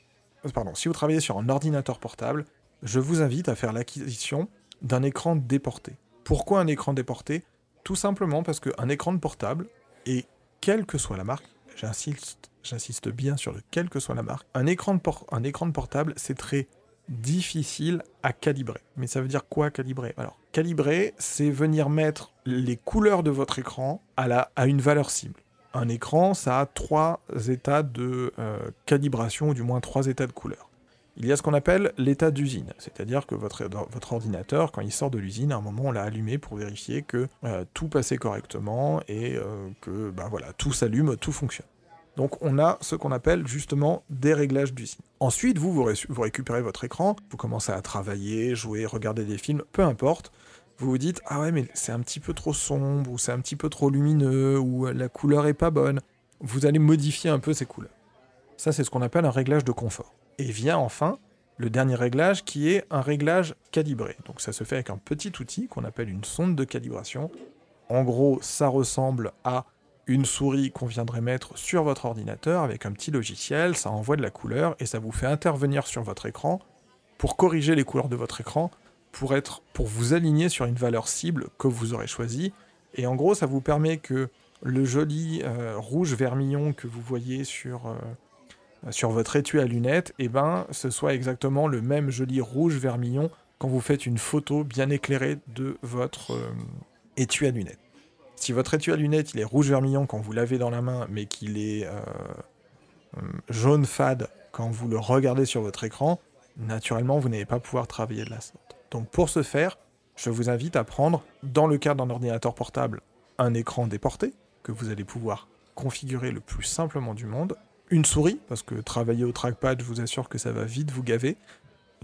euh, pardon, si vous travaillez sur un ordinateur portable, je vous invite à faire l'acquisition d'un écran déporté. Pourquoi un écran déporté? Tout simplement parce qu'un écran de portable, et quelle que soit la marque, j'insiste, bien sur le quelle que soit la marque, un écran de, portable, c'est très difficile à calibrer. Mais ça veut dire quoi calibrer? Alors, calibrer, c'est venir mettre les couleurs de votre écran à, une valeur cible. Un écran, ça a trois états de euh, calibration, ou du moins trois états de couleur. Il y a ce qu'on appelle l'état d'usine, c'est-à-dire que votre, votre, ordinateur, quand il sort de l'usine, à un moment on l'a allumé pour vérifier que euh, tout passait correctement et euh, que ben voilà, tout s'allume, tout fonctionne. Donc on a ce qu'on appelle justement des réglages d'usine. Ensuite, vous, vous, récupérez votre écran, vous commencez à travailler, jouer, regarder des films, peu importe. Vous vous dites, ah ouais, mais c'est un petit peu trop sombre, ou c'est un petit peu trop lumineux, ou la couleur est pas bonne. Vous allez modifier un peu ces couleurs. Ça, c'est ce qu'on appelle un réglage de confort. Et vient enfin le dernier réglage qui est un réglage calibré. Donc ça se fait avec un petit outil qu'on appelle une sonde de calibration. En gros, ça ressemble à une souris qu'on viendrait mettre sur votre ordinateur avec un petit logiciel, ça envoie de la couleur et ça vous fait intervenir sur votre écran pour corriger les couleurs de votre écran, pour, être, pour vous aligner sur une valeur cible que vous aurez choisie. Et en gros, ça vous permet que le joli euh, rouge vermillon que vous voyez sur, euh, sur votre étui à lunettes, eh ben, ce soit exactement le même joli rouge vermillon quand vous faites une photo bien éclairée de votre euh, étui à lunettes. Si votre étui à lunettes est rouge vermillon quand vous l'avez dans la main, mais qu'il est euh, euh, jaune fade quand vous le regardez sur votre écran, naturellement vous n'allez pas pouvoir travailler de la sorte. Donc pour ce faire, je vous invite à prendre, dans le cas d'un ordinateur portable, un écran déporté que vous allez pouvoir configurer le plus simplement du monde, une souris, parce que travailler au trackpad, je vous assure que ça va vite vous gaver,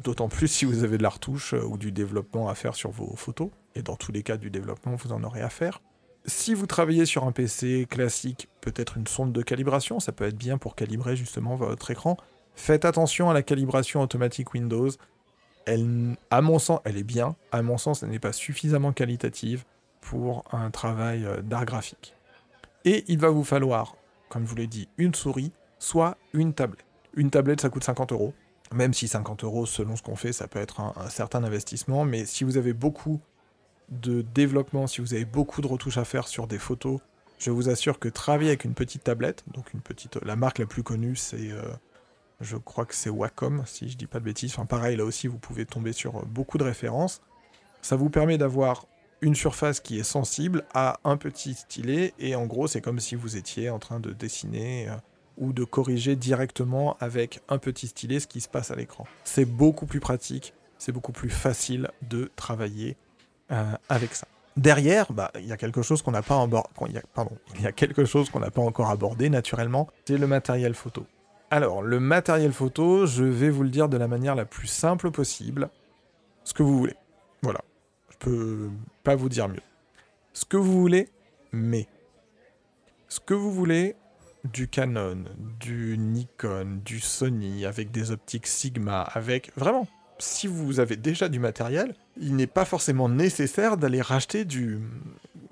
d'autant plus si vous avez de la retouche euh, ou du développement à faire sur vos photos, et dans tous les cas du développement, vous en aurez à faire. Si vous travaillez sur un PC classique, peut-être une sonde de calibration, ça peut être bien pour calibrer justement votre écran. Faites attention à la calibration automatique Windows. Elle, à mon sens, elle est bien. À mon sens, elle n'est pas suffisamment qualitative pour un travail euh, d'art graphique. Et il va vous falloir, comme je vous l'ai dit, une souris, soit une tablette. Une tablette, ça coûte 50 euros. Même si 50 euros, selon ce qu'on fait, ça peut être un certain investissement. Mais si vous avez beaucoup de développement, si vous avez beaucoup de retouches à faire sur des photos, je vous assure que travailler avec une petite tablette, donc une petite, la marque la plus connue, c'est, euh, je crois que c'est Wacom, si je dis pas de bêtises. Enfin, pareil, là aussi, vous pouvez tomber sur euh, beaucoup de références. Ça vous permet d'avoir une surface qui est sensible à un petit stylet, et en gros, c'est comme si vous étiez en train de dessiner euh, ou de corriger directement avec un petit stylet ce qui se passe à l'écran. C'est beaucoup plus pratique, c'est beaucoup plus facile de travailler euh, avec ça. Derrière, bah, il y a quelque chose qu'on n'a pas pardon, (laughs) il y a quelque chose qu'on n'a pas encore abordé naturellement, c'est le matériel photo. Alors, le matériel photo, je vais vous le dire de la manière la plus simple possible, ce que vous voulez. Voilà, je peux pas vous dire mieux. Ce que vous voulez, mais ce que vous voulez, du Canon, du Nikon, du Sony, avec des optiques Sigma, avec vraiment si vous avez déjà du matériel, il n'est pas forcément nécessaire d'aller racheter du,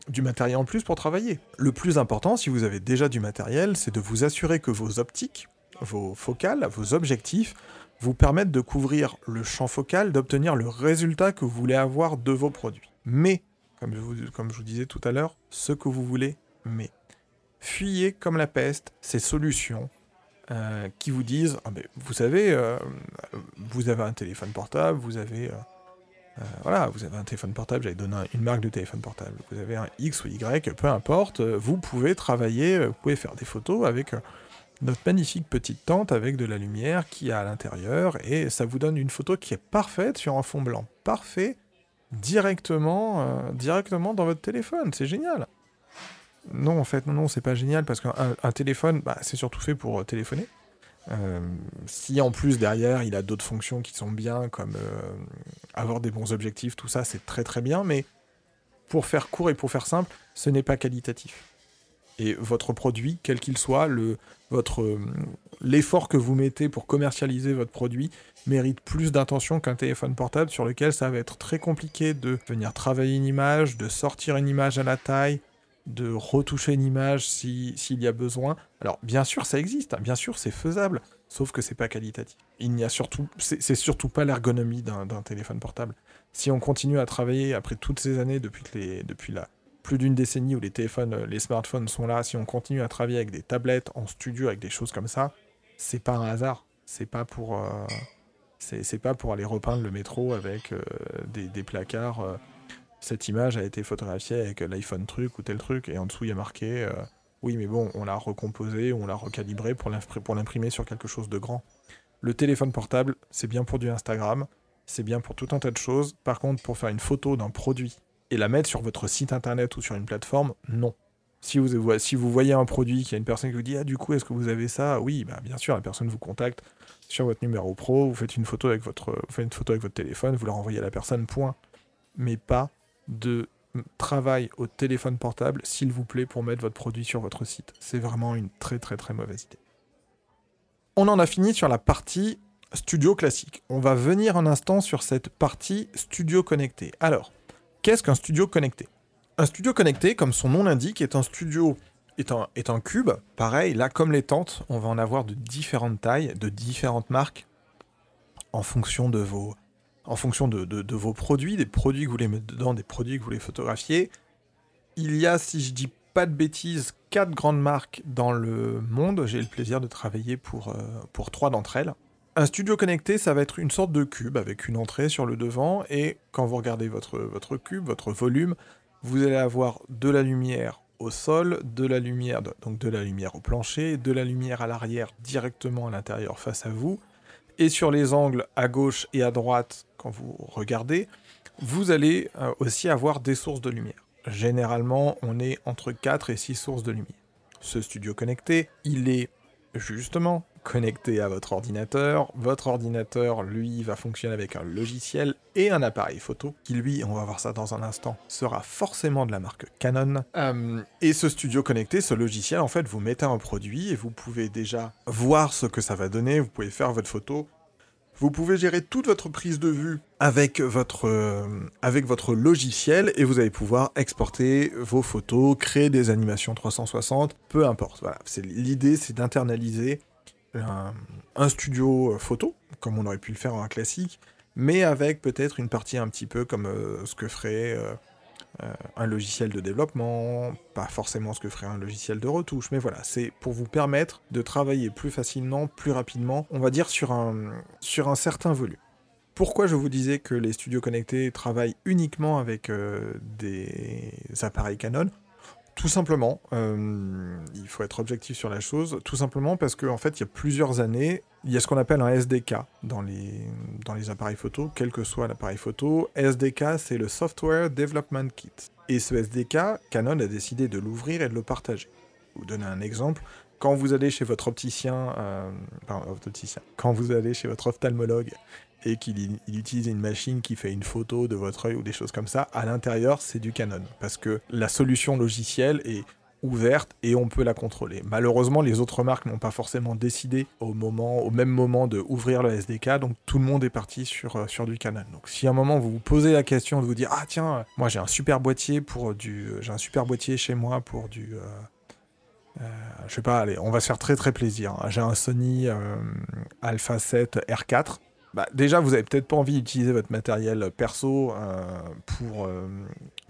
du matériel en plus pour travailler. Le plus important, si vous avez déjà du matériel, c'est de vous assurer que vos optiques, vos focales, vos objectifs vous permettent de couvrir le champ focal, d'obtenir le résultat que vous voulez avoir de vos produits. Mais, comme vous, comme je vous disais tout à l'heure, ce que vous voulez, mais. Fuyez comme la peste ces solutions euh, qui vous disent ah, vous savez, euh, vous avez un téléphone portable, vous avez. Euh, un téléphone portable, j'avais donné une marque de téléphone portable, vous avez un X ou Y, peu importe, vous pouvez travailler, vous pouvez faire des photos avec notre magnifique petite tente avec de la lumière qui a à l'intérieur et ça vous donne une photo qui est parfaite sur un fond blanc. Parfait, directement, directement dans votre téléphone, c'est génial. Non, en fait, non, non, c'est pas génial parce qu'un téléphone, bah, c'est surtout fait pour euh, téléphoner. Euh, si en plus derrière il a d'autres fonctions qui sont bien, comme euh, avoir des bons objectifs, tout ça, c'est très très bien, mais pour faire court et pour faire simple, ce n'est pas qualitatif. Et votre produit, quel qu'il soit, votre, l'effort que vous mettez pour commercialiser votre produit mérite plus d'intention qu'un téléphone portable sur lequel ça va être très compliqué de venir travailler une image, de sortir une image à la taille, de retoucher une image s'il y a besoin. Alors bien sûr ça existe, hein. bien sûr c'est faisable, sauf que c'est pas qualitatif. Il n'y a surtout, c'est surtout pas l'ergonomie d'un téléphone portable. Si on continue à travailler après toutes ces années depuis les, depuis la plus d'une décennie où les téléphones, les smartphones sont là, si on continue à travailler avec des tablettes en studio avec des choses comme ça, c'est pas un hasard. C'est pas pour, euh, c'est pas pour aller repeindre le métro avec euh, des, placards. Euh, cette image a été photographiée avec l'iPhone truc ou tel truc, et en dessous il y a marqué euh, oui, mais bon, on l'a recomposé, on l'a recalibré pour l'imprimer sur quelque chose de grand. Le téléphone portable, c'est bien pour du Instagram, c'est bien pour tout un tas de choses. Par contre, pour faire une photo d'un produit et la mettre sur votre site internet ou sur une plateforme, non. Si vous, si vous voyez un produit, qu'il y a une personne qui vous dit Ah, du coup, est-ce que vous avez ça? Oui, bah, bien sûr, la personne vous contacte sur votre numéro pro, vous faites une photo avec votre, vous faites une photo avec votre téléphone, vous la renvoyez à la personne, point. Mais pas de travail au téléphone portable, s'il vous plaît, pour mettre votre produit sur votre site. C'est vraiment une très très très mauvaise idée. On en a fini sur la partie studio classique. On va venir un instant sur cette partie studio connecté. Alors, qu'est-ce qu'un studio connecté? Un studio connecté, comme son nom l'indique, est un studio, est un, est un cube. Pareil, là comme les tentes, on va en avoir de différentes tailles, de différentes marques, en fonction de vos, en fonction de, vos produits, des produits que vous voulez mettre dedans, des produits que vous voulez photographier. Il y a, si je dis pas de bêtises, quatre grandes marques dans le monde. J'ai le plaisir de travailler pour, euh, pour trois d'entre elles. Un studio connecté, ça va être une sorte de cube avec une entrée sur le devant et quand vous regardez votre, votre cube, votre volume, vous allez avoir de la lumière au sol, de la lumière, donc de la lumière au plancher, de la lumière à l'arrière directement à l'intérieur face à vous, et sur les angles à gauche et à droite, quand vous regardez, vous allez euh, aussi avoir des sources de lumière. Généralement, on est entre 4 et 6 sources de lumière. Ce studio connecté, il est justement connecté à votre ordinateur. Votre ordinateur, lui, va fonctionner avec un logiciel et un appareil photo, qui lui, on va voir ça dans un instant, sera forcément de la marque Canon. Euh, et ce studio connecté, ce logiciel, en fait, vous mettez un produit et vous pouvez déjà voir ce que ça va donner, vous pouvez faire votre photo. Vous pouvez gérer toute votre prise de vue avec votre, euh, avec votre logiciel et vous allez pouvoir exporter vos photos, créer des animations 360, peu importe. L'idée, c'est d'internaliser un, studio euh, photo, comme on aurait pu le faire en un classique, mais avec peut-être une partie un petit peu comme euh, ce que ferait euh, un logiciel de développement, pas forcément ce que ferait un logiciel de retouche, mais voilà, c'est pour vous permettre de travailler plus facilement, plus rapidement, on va dire sur un, sur un certain volume. Pourquoi je vous disais que les studios connectés travaillent uniquement avec des appareils Canon? Tout simplement, euh, il faut être objectif sur la chose, tout simplement parce qu'en en fait, il y a plusieurs années, il y a ce qu'on appelle un SDK dans les, appareils photo, quel que soit l'appareil photo. SDK, c'est le Software Development Kit. Et ce SDK, Canon a décidé de l'ouvrir et de le partager. Vous donner un exemple. Quand vous allez chez votre opticien, euh, opticien, quand vous allez chez votre ophtalmologue et qu'il utilise une machine qui fait une photo de votre œil ou des choses comme ça, à l'intérieur, c'est du Canon. Parce que la solution logicielle est ouverte et on peut la contrôler. Malheureusement, les autres marques n'ont pas forcément décidé au, moment, au même moment de ouvrir le SDK, donc tout le monde est parti sur, euh, sur du Canon. Donc si à un moment vous vous posez la question de vous dire ah tiens, moi j'ai un super boîtier pour du, j'ai un super boîtier chez moi pour du, euh, euh, je sais pas, allez, on va se faire très très plaisir. Hein. J'ai un Sony Alpha 7 R4 bah, déjà, vous avez peut-être pas envie d'utiliser votre matériel perso euh, pour, euh,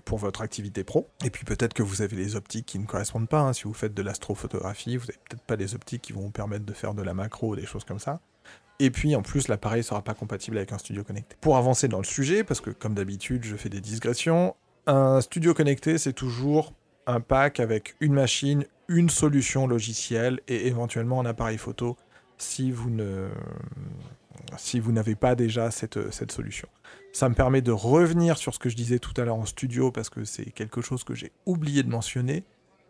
pour votre activité pro. Et puis peut-être que vous avez les optiques qui ne correspondent pas. hein. Si vous faites de l'astrophotographie, vous n'avez peut-être pas les optiques qui vont vous permettre de faire de la macro ou des choses comme ça. Et puis en plus, l'appareil ne sera pas compatible avec un studio connecté. Pour avancer dans le sujet, parce que comme d'habitude, je fais des digressions, un studio connecté, c'est toujours un pack avec une machine, une solution logicielle et éventuellement un appareil photo si vous ne si vous n'avez pas déjà cette, cette solution. Ça me permet de revenir sur ce que je disais tout à l'heure en studio parce que c'est quelque chose que j'ai oublié de mentionner.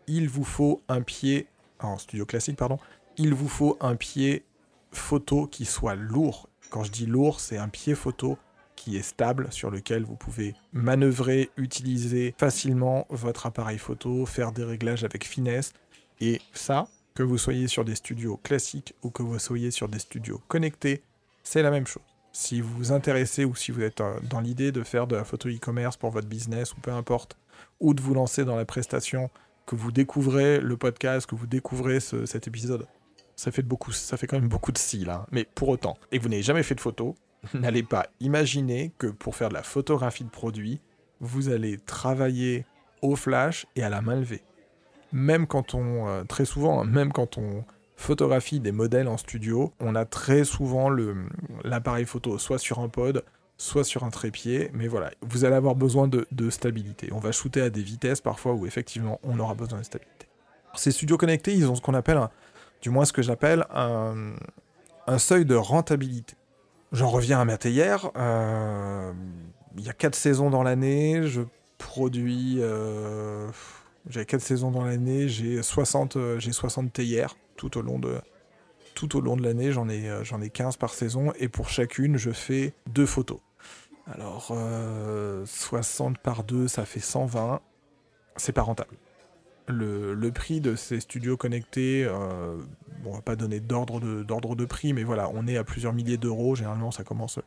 Il vous faut un pied en studio classique pardon. Il vous faut un pied photo qui soit lourd. Quand je dis lourd, c'est un pied photo qui est stable, sur lequel vous pouvez manœuvrer, utiliser facilement votre appareil photo, faire des réglages avec finesse. Et ça, que vous soyez sur des studios classiques ou que vous soyez sur des studios connectés, c'est la même chose. Si vous vous intéressez ou si vous êtes euh, dans l'idée de faire de la photo e-commerce pour votre business ou peu importe, ou de vous lancer dans la prestation, que vous découvrez le podcast, que vous découvrez ce- cet épisode, ça fait, beaucoup, quand même beaucoup de si. Mais pour autant, et que vous n'avez jamais fait de photo, (laughs) n'allez pas imaginer que pour faire de la photographie de produit, vous allez travailler au flash et à la main levée. Même quand on, euh, très souvent, hein, même quand on photographie des modèles en studio, on a très souvent l'appareil photo soit sur un pod, soit sur un trépied, mais voilà, vous allez avoir besoin de, de stabilité. On va shooter à des vitesses parfois où effectivement on aura besoin de stabilité. Ces studios connectés, ils ont ce qu'on appelle, du moins ce que j'appelle un, un seuil de rentabilité. J'en reviens à ma théière. euh, Il y a quatre saisons dans l'année. Je produis. euh, j'ai quatre saisons dans l'année. J'ai 60, euh, j'ai 60 théières tout au long de, tout au long de l'année. J'en ai, euh, j'en ai 15 par saison. Et pour chacune, je fais deux photos. Alors, euh, 60 par 2, ça fait 120. C'est pas rentable. Le, le prix de ces studios connectés, euh, bon, on va pas donner d'ordre de, d'ordre de prix, mais voilà, on est à plusieurs milliers d'euros. Généralement, ça commence.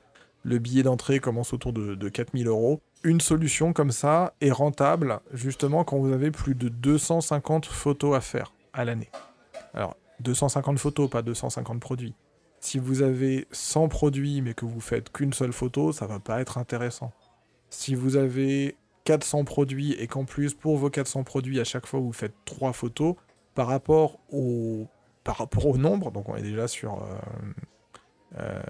Le billet d'entrée commence autour de, de 4000 euros. Une solution comme ça est rentable, justement, quand vous avez plus de 250 photos à faire à l'année. Alors, 250 photos, pas 250 produits. Si vous avez 100 produits, mais que vous faites qu'une seule photo, ça va pas être intéressant. Si vous avez 400 produits et qu'en plus, pour vos 400 produits, à chaque fois, vous faites 3 photos, par rapport au, nombre, donc on est déjà sur euh, euh,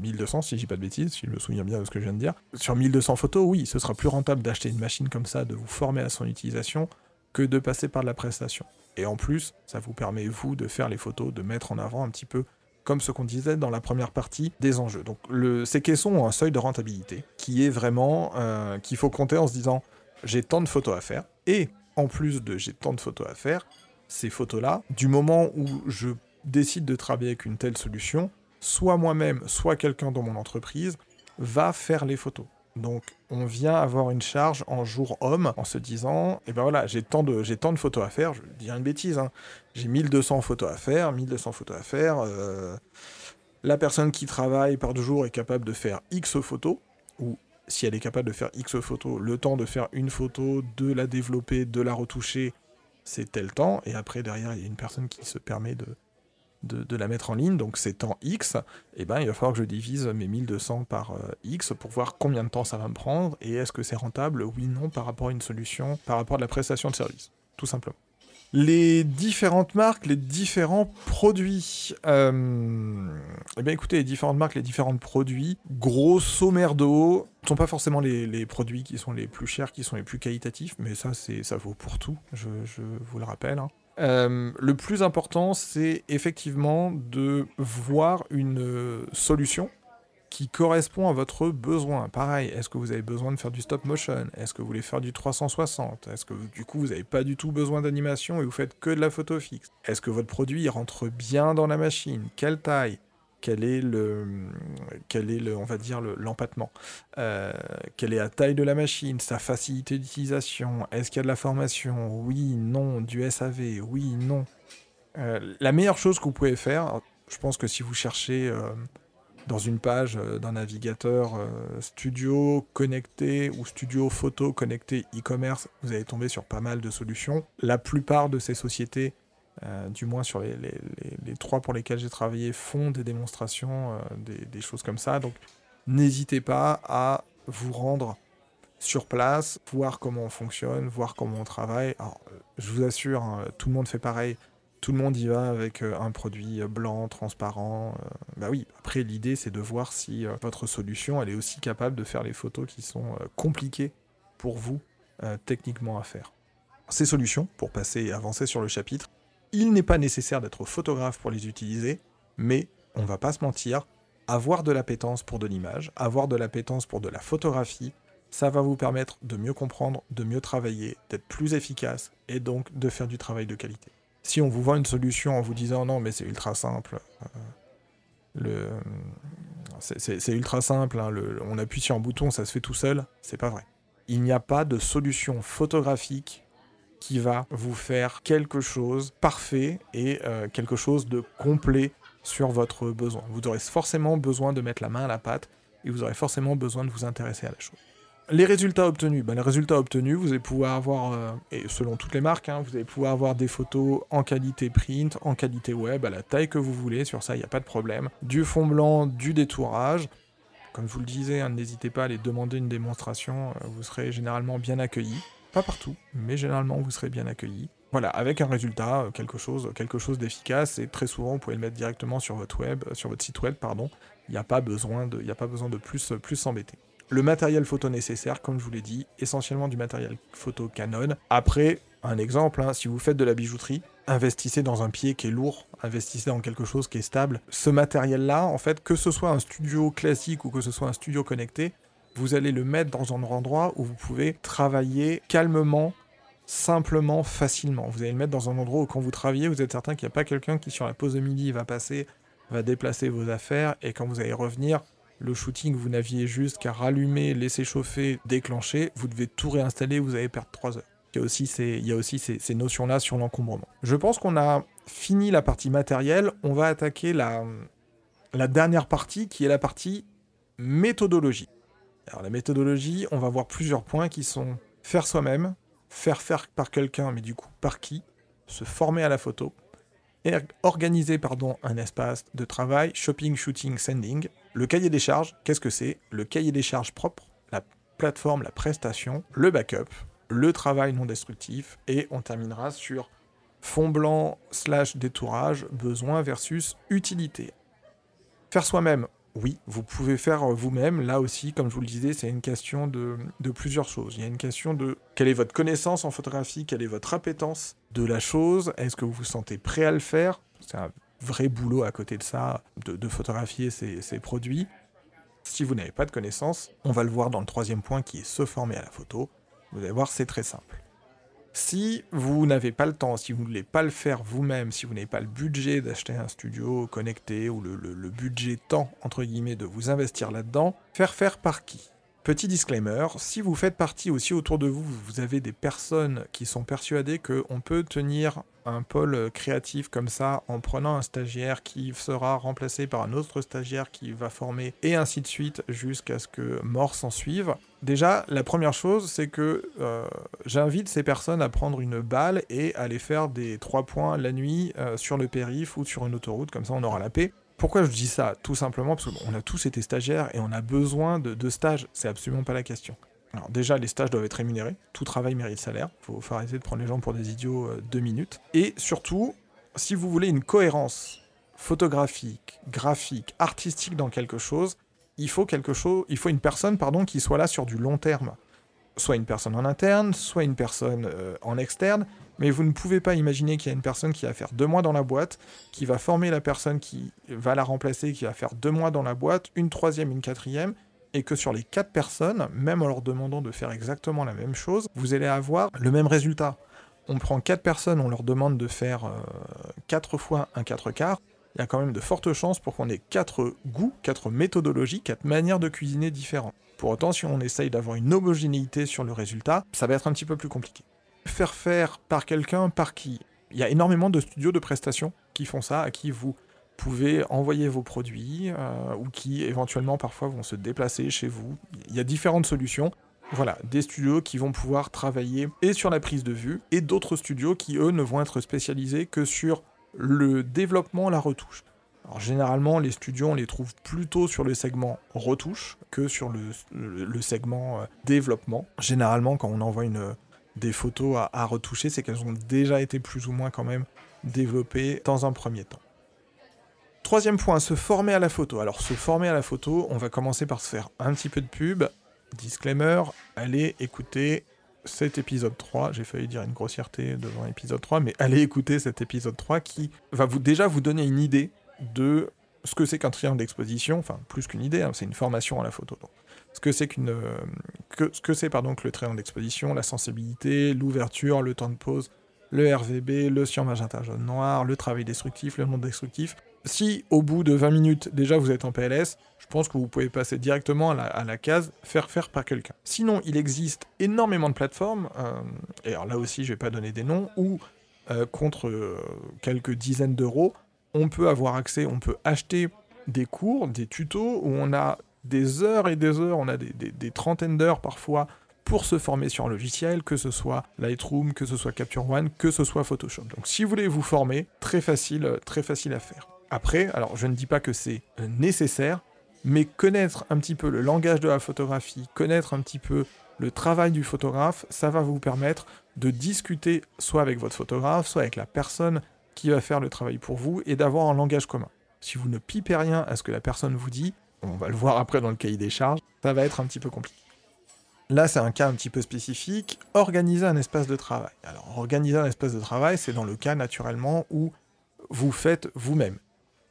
1200, si je dis pas de bêtises, si je me souviens bien de ce que je viens de dire. Sur 1200 photos, oui, ce sera plus rentable d'acheter une machine comme ça, de vous former à son utilisation, que de passer par de la prestation. Et en plus, ça vous permet, vous, de faire les photos, de mettre en avant un petit peu, comme ce qu'on disait dans la première partie, des enjeux. Donc ces caissons ont un seuil de rentabilité qui est vraiment, euh, qu'il faut compter en se disant, j'ai tant de photos à faire, et en plus de j'ai tant de photos à faire, ces photos-là, du moment où je décide de travailler avec une telle solution, soit moi-même, soit quelqu'un dans mon entreprise va faire les photos. Donc on vient avoir une charge en jour homme en se disant, et ben voilà, j'ai tant de, photos à faire, je dire une bêtise, hein. j'ai 1200 photos à faire, 1200 photos à faire, euh, la personne qui travaille par jour est capable de faire X photos, ou si elle est capable de faire X photos, le temps de faire une photo, de la développer, de la retoucher, c'est tel temps, et après derrière il y a une personne qui se permet de, de, la mettre en ligne, donc c'est temps X, et ben il va falloir que je divise mes 1200 par euh, X pour voir combien de temps ça va me prendre, et est-ce que c'est rentable, oui, non, par rapport à une solution, par rapport à la prestation de service, tout simplement. Les différentes marques, les différents produits. Euh... Eh bien écoutez, les différentes marques, les différents produits, grosso merdo, ne sont pas forcément les, les produits qui sont les plus chers, qui sont les plus qualitatifs, mais ça, c'est, ça vaut pour tout, je, je vous le rappelle. hein. Euh, le plus important, c'est effectivement de voir une euh, solution qui correspond à votre besoin. Pareil, est-ce que vous avez besoin de faire du stop motion? Est-ce que vous voulez faire du 360 Est-ce que du coup vous n'avez pas du tout besoin d'animation et vous faites que de la photo fixe? Est-ce que votre produit rentre bien dans la machine? Quelle taille? Quel est le, quel est le, on va dire le- l'empattement, Euh, quelle est la taille de la machine, sa facilité d'utilisation, est-ce qu'il y a de la formation, oui, non, du SAV, oui, non. Euh, la meilleure chose que vous pouvez faire, je pense que si vous cherchez euh, dans une page euh, d'un navigateur studio connecté ou studio photo connecté e-commerce, vous allez tomber sur pas mal de solutions. La plupart de ces sociétés, euh, du moins sur les, trois pour lesquelles j'ai travaillé, font des démonstrations, euh, des, choses comme ça. Donc n'hésitez pas à vous rendre sur place, voir comment on fonctionne, voir comment on travaille. Alors, euh, je vous assure, hein, tout le monde fait pareil. Tout le monde y va avec un produit blanc, transparent. bah oui, après l'idée c'est de voir si votre solution elle est aussi capable de faire les photos qui sont compliquées pour vous techniquement à faire. Ces solutions, pour passer et avancer sur le chapitre, il n'est pas nécessaire d'être photographe pour les utiliser, mais on va pas se mentir, avoir de l'appétence pour de l'image, avoir de l'appétence pour de la photographie, ça va vous permettre de mieux comprendre, de mieux travailler, d'être plus efficace et donc de faire du travail de qualité. Si on vous vend une solution en vous disant non mais c'est ultra simple, euh, c'est- ultra simple, hein, on appuie sur un bouton, ça se fait tout seul, c'est pas vrai. Il n'y a pas de solution photographique qui va vous faire quelque chose parfait et euh, quelque chose de complet sur votre besoin. Vous aurez forcément besoin de mettre la main à la pâte et vous aurez forcément besoin de vous intéresser à la chose. Les résultats obtenus, ben, les résultats obtenus, vous allez pouvoir avoir, euh, et selon toutes les marques, hein, vous allez pouvoir avoir des photos en qualité print, en qualité web, à la taille que vous voulez, sur ça il n'y a pas de problème. Du fond blanc, du détourage. Comme je vous le disais, hein, n'hésitez pas à aller demander une démonstration, euh, vous serez généralement bien accueilli. Pas partout, mais généralement vous serez bien accueilli. Voilà, avec un résultat, euh, quelque chose, quelque chose d'efficace, et très souvent vous pouvez le mettre directement sur votre web, euh, sur votre site web, pardon. Il n'y a pas besoin de, a pas besoin de plus, plus s'embêter. Le matériel photo nécessaire, comme je vous l'ai dit, essentiellement du matériel photo Canon. Après, un exemple, hein, si vous faites de la bijouterie, investissez dans un pied qui est lourd, investissez dans quelque chose qui est stable. Ce matériel-là, en fait, que ce soit un studio classique ou que ce soit un studio connecté, vous allez le mettre dans un endroit où vous pouvez travailler calmement, simplement, facilement. Vous allez le mettre dans un endroit où quand vous travaillez, vous êtes certain qu'il n'y a pas quelqu'un qui sur la pause de midi va passer, va déplacer vos affaires, et quand vous allez revenir, le shooting, vous n'aviez juste qu'à rallumer, laisser chauffer, déclencher, vous devez tout réinstaller, vous allez perdre 3 heures. Il y a aussi ces, notions-là sur l'encombrement. Je pense qu'on a fini la partie matérielle, on va attaquer la, la dernière partie qui est la partie méthodologie. Alors la méthodologie, on va voir plusieurs points qui sont faire soi-même, faire faire par quelqu'un, mais du coup par qui, se former à la photo, organiser pardon, un espace de travail, shopping, shooting, sending. Le cahier des charges, qu'est-ce que c'est? Le cahier des charges propre, la plateforme, la prestation, le backup, le travail non destructif, et on terminera sur fond blanc slash détourage, besoin versus utilité. Faire soi-même, oui, vous pouvez faire vous-même. Là aussi, comme je vous le disais, c'est une question de, plusieurs choses. Il y a une question de quelle est votre connaissance en photographie, quelle est votre appétence de la chose, est-ce que vous vous sentez prêt à le faire? C'est un vrai boulot à côté de ça, de, photographier ces, produits. Si vous n'avez pas de connaissances, on va le voir dans le troisième point qui est se former à la photo. Vous allez voir, c'est très simple. Si vous n'avez pas le temps, si vous ne voulez pas le faire vous-même, si vous n'avez pas le budget d'acheter un studio connecté ou le, budget temps, entre guillemets, de vous investir là-dedans, faire faire par qui? Petit disclaimer, si vous faites partie aussi autour de vous, vous avez des personnes qui sont persuadées qu'on peut tenir un pôle créatif comme ça en prenant un stagiaire qui sera remplacé par un autre stagiaire qui va former et ainsi de suite jusqu'à ce que mort s'en suive. Déjà, la première chose, c'est que euh, j'invite ces personnes à prendre une balle et à aller faire des trois points la nuit euh, sur le périph ou sur une autoroute, comme ça on aura la paix. Pourquoi je dis ça Tout simplement parce qu'on a tous été stagiaires et on a besoin de, stages, c'est absolument pas la question. Alors déjà, les stages doivent être rémunérés, tout travail mérite salaire, faut, faut arrêter de prendre les gens pour des idiots euh, deux minutes. Et surtout, si vous voulez une cohérence photographique, graphique, artistique dans quelque chose, il faut quelque chose, il faut une personne pardon qui soit là sur du long terme. Soit une personne en interne, soit une personne euh, en externe, mais vous ne pouvez pas imaginer qu'il y a une personne qui va faire deux mois dans la boîte, qui va former la personne qui va la remplacer, qui va faire deux mois dans la boîte, une troisième, une quatrième, et que sur les quatre personnes, même en leur demandant de faire exactement la même chose, vous allez avoir le même résultat. On prend quatre personnes, on leur demande de faire euh, quatre fois un quatre quarts, il y a quand même de fortes chances pour qu'on ait quatre goûts, quatre méthodologies, quatre manières de cuisiner différentes. Pour autant, si on essaye d'avoir une homogénéité sur le résultat, ça va être un petit peu plus compliqué. Faire faire par quelqu'un, par qui Il y a énormément de studios de prestations qui font ça, à qui vous pouvez envoyer vos produits, euh, ou qui éventuellement parfois vont se déplacer chez vous. Il y a différentes solutions. Voilà, des studios qui vont pouvoir travailler et sur la prise de vue, et d'autres studios qui, eux, ne vont être spécialisés que sur le développement, la retouche. Alors généralement, les studios, on les trouve plutôt sur le segment retouche que sur le, le- segment euh, développement. Généralement, quand on envoie une, des photos à, retoucher, c'est qu'elles ont déjà été plus ou moins quand même développées dans un premier temps. Troisième point, se former à la photo. Alors se former à la photo, on va commencer par se faire un petit peu de pub. Disclaimer, allez écouter cet épisode 3, j'ai failli dire une grossièreté devant épisode 3, mais allez écouter cet épisode 3 qui va vous déjà vous donner une idée de ce que c'est qu'un triangle d'exposition, enfin plus qu'une idée, hein, c'est une formation à la photo. Ce que c'est euh, que, ce que c'est pardon que le triangle d'exposition, la sensibilité, l'ouverture, le temps de pause, le RVB, le sur magenta jaune noir, le travail destructif, le non destructif. Si au bout de 20 minutes déjà vous êtes en PLS, je pense que vous pouvez passer directement à la, case faire faire par quelqu'un. Sinon, il existe énormément de plateformes, euh, et alors là aussi je vais pas donner des noms, où euh, contre quelques dizaines d'euros, on peut avoir accès, on peut acheter des cours, des tutos, où on a des heures et des heures, on a des, trentaines d'heures parfois pour se former sur un logiciel, que ce soit Lightroom, que ce soit Capture One, que ce soit Photoshop. Donc si vous voulez vous former, très facile, euh, très facile à faire. Après, alors je ne dis pas que c'est euh, nécessaire, mais connaître un petit peu le langage de la photographie, connaître un petit peu le travail du photographe, ça va vous permettre de discuter soit avec votre photographe, soit avec la personne qui va faire le travail pour vous et d'avoir un langage commun. Si vous ne pipez rien à ce que la personne vous dit, on va le voir après dans le cahier des charges, ça va être un petit peu compliqué. Là, c'est un cas un petit peu spécifique. Organiser un espace de travail. Alors, organiser un espace de travail, c'est dans le cas naturellement où vous faites vous-même.